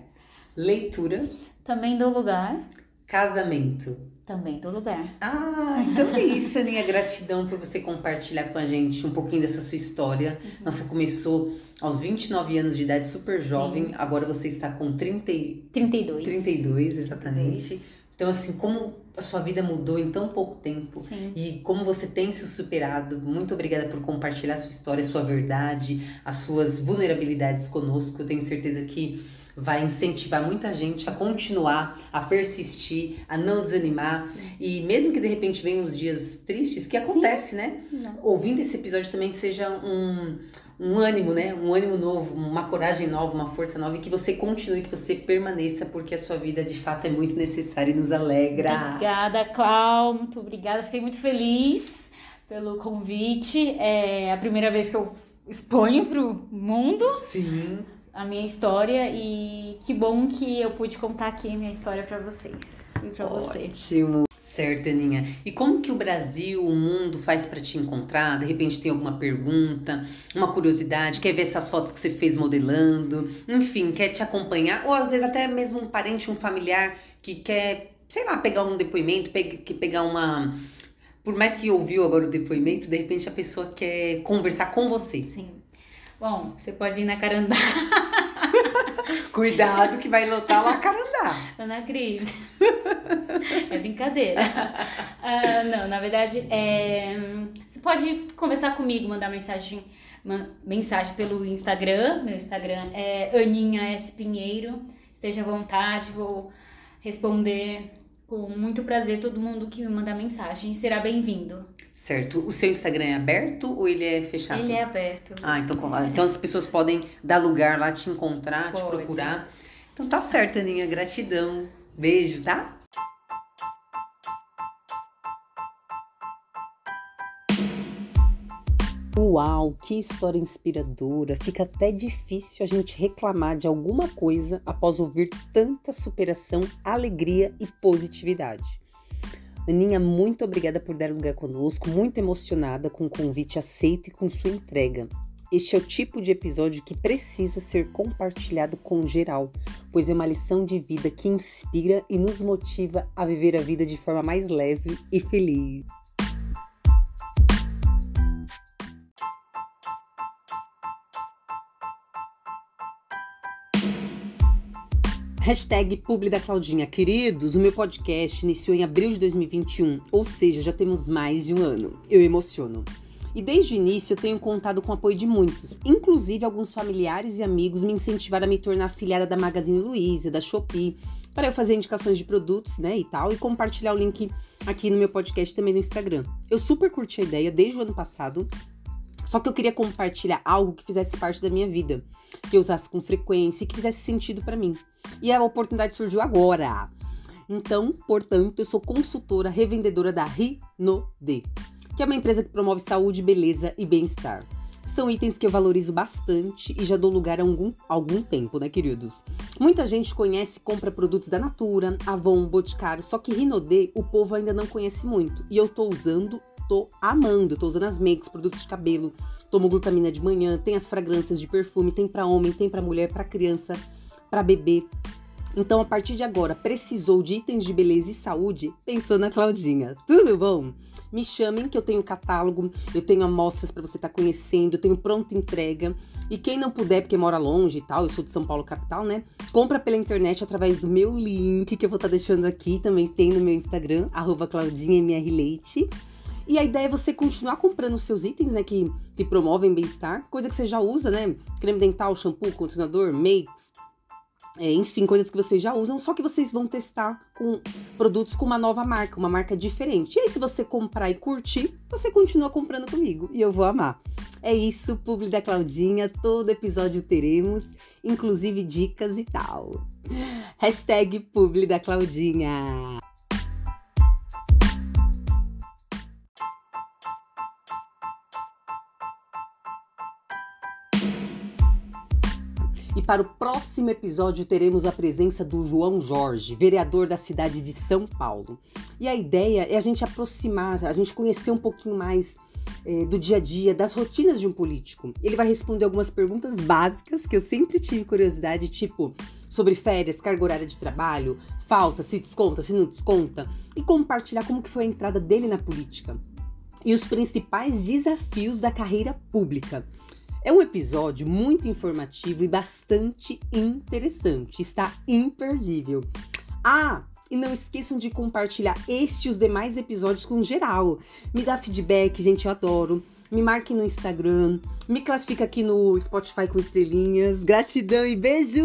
Leitura. Também dou lugar. Casamento. Também dou lugar. Ah, então é isso, Aninha. [LAUGHS] Gratidão por você compartilhar com a gente um pouquinho dessa sua história. Uhum. Nossa, começou aos 29 anos de idade, super Sim. jovem. Agora você está com 30... 32. 32, exatamente. 32. Então, assim, como a sua vida mudou em tão pouco tempo Sim. e como você tem se superado. Muito obrigada por compartilhar sua história, sua verdade, as suas vulnerabilidades conosco. Eu tenho certeza que vai incentivar muita gente a continuar, a persistir, a não desanimar. Sim. E mesmo que de repente venham os dias tristes, que acontece, Sim. né? Não. Ouvindo esse episódio também seja um, um ânimo, né? Um ânimo novo, uma coragem nova, uma força nova e que você continue, que você permaneça, porque a sua vida de fato é muito necessária e nos alegra. Obrigada, Clau. Muito obrigada. Fiquei muito feliz pelo convite. É a primeira vez que eu exponho pro mundo. Sim a minha história e que bom que eu pude contar aqui a minha história para vocês e para você. Ótimo. Certo, Aninha. E como que o Brasil, o mundo faz para te encontrar? De repente tem alguma pergunta, uma curiosidade, quer ver essas fotos que você fez modelando, enfim, quer te acompanhar, ou às vezes até mesmo um parente, um familiar que quer, sei lá, pegar um depoimento, que pegar uma por mais que ouviu agora o depoimento, de repente a pessoa quer conversar com você. Sim. Bom, você pode ir na Carandá. [LAUGHS] Cuidado que vai lotar lá Carandá. Ana Cris. É brincadeira. Uh, não, na verdade, é, você pode conversar comigo, mandar mensagem, mensagem pelo Instagram. Meu Instagram é Aninha S. Pinheiro. Esteja à vontade, vou responder com muito prazer todo mundo que me mandar mensagem. Será bem-vindo. Certo. O seu Instagram é aberto ou ele é fechado? Ele é aberto. Ah, então, então as pessoas podem dar lugar lá, te encontrar, Pode. te procurar. Então tá certo, Aninha. Gratidão. Beijo, tá? Uau, que história inspiradora! Fica até difícil a gente reclamar de alguma coisa após ouvir tanta superação, alegria e positividade. Aninha, muito obrigada por dar lugar conosco, muito emocionada com o convite aceito e com sua entrega. Este é o tipo de episódio que precisa ser compartilhado com geral, pois é uma lição de vida que inspira e nos motiva a viver a vida de forma mais leve e feliz. Hashtag Publi da Claudinha. Queridos, o meu podcast iniciou em abril de 2021, ou seja, já temos mais de um ano. Eu emociono. E desde o início eu tenho contado com o apoio de muitos, inclusive alguns familiares e amigos me incentivaram a me tornar afiliada da Magazine Luiza, da Shopee, para eu fazer indicações de produtos, né, e tal, e compartilhar o link aqui no meu podcast também no Instagram. Eu super curti a ideia desde o ano passado, só que eu queria compartilhar algo que fizesse parte da minha vida que eu usasse com frequência e que fizesse sentido para mim. E a oportunidade surgiu agora. Então, portanto, eu sou consultora revendedora da Rinode, que é uma empresa que promove saúde, beleza e bem-estar. São itens que eu valorizo bastante e já dou lugar há algum, algum tempo, né, queridos? Muita gente conhece e compra produtos da Natura, Avon, Boticário, só que Rinode o povo ainda não conhece muito. E eu tô usando tô amando. Tô usando as makes, produtos de cabelo, tomo glutamina de manhã, tem as fragrâncias de perfume, tem para homem, tem para mulher, para criança, para bebê. Então, a partir de agora, precisou de itens de beleza e saúde? Pensou na Claudinha. Tudo bom? Me chamem que eu tenho catálogo, eu tenho amostras para você estar tá conhecendo, eu tenho pronta entrega. E quem não puder, porque mora longe e tal, eu sou de São Paulo capital, né? Compra pela internet através do meu link que eu vou estar tá deixando aqui, também tem no meu Instagram, arroba claudinhamrleite. E a ideia é você continuar comprando seus itens, né, que, que promovem bem-estar, coisa que você já usa, né? Creme dental, shampoo, condicionador, makes, é, enfim, coisas que vocês já usam, só que vocês vão testar com produtos com uma nova marca, uma marca diferente. E aí, se você comprar e curtir, você continua comprando comigo e eu vou amar. É isso, publi da Claudinha, todo episódio teremos, inclusive dicas e tal. Hashtag publi da Claudinha. E para o próximo episódio teremos a presença do João Jorge, vereador da cidade de São Paulo. E a ideia é a gente aproximar, a gente conhecer um pouquinho mais é, do dia a dia, das rotinas de um político. Ele vai responder algumas perguntas básicas que eu sempre tive curiosidade, tipo sobre férias, carga horária de trabalho, falta, se desconta, se não desconta, e compartilhar como que foi a entrada dele na política e os principais desafios da carreira pública. É um episódio muito informativo e bastante interessante, está imperdível. Ah, e não esqueçam de compartilhar este e os demais episódios com geral. Me dá feedback, gente, eu adoro. Me marque no Instagram, me classifica aqui no Spotify com estrelinhas. Gratidão e beijo!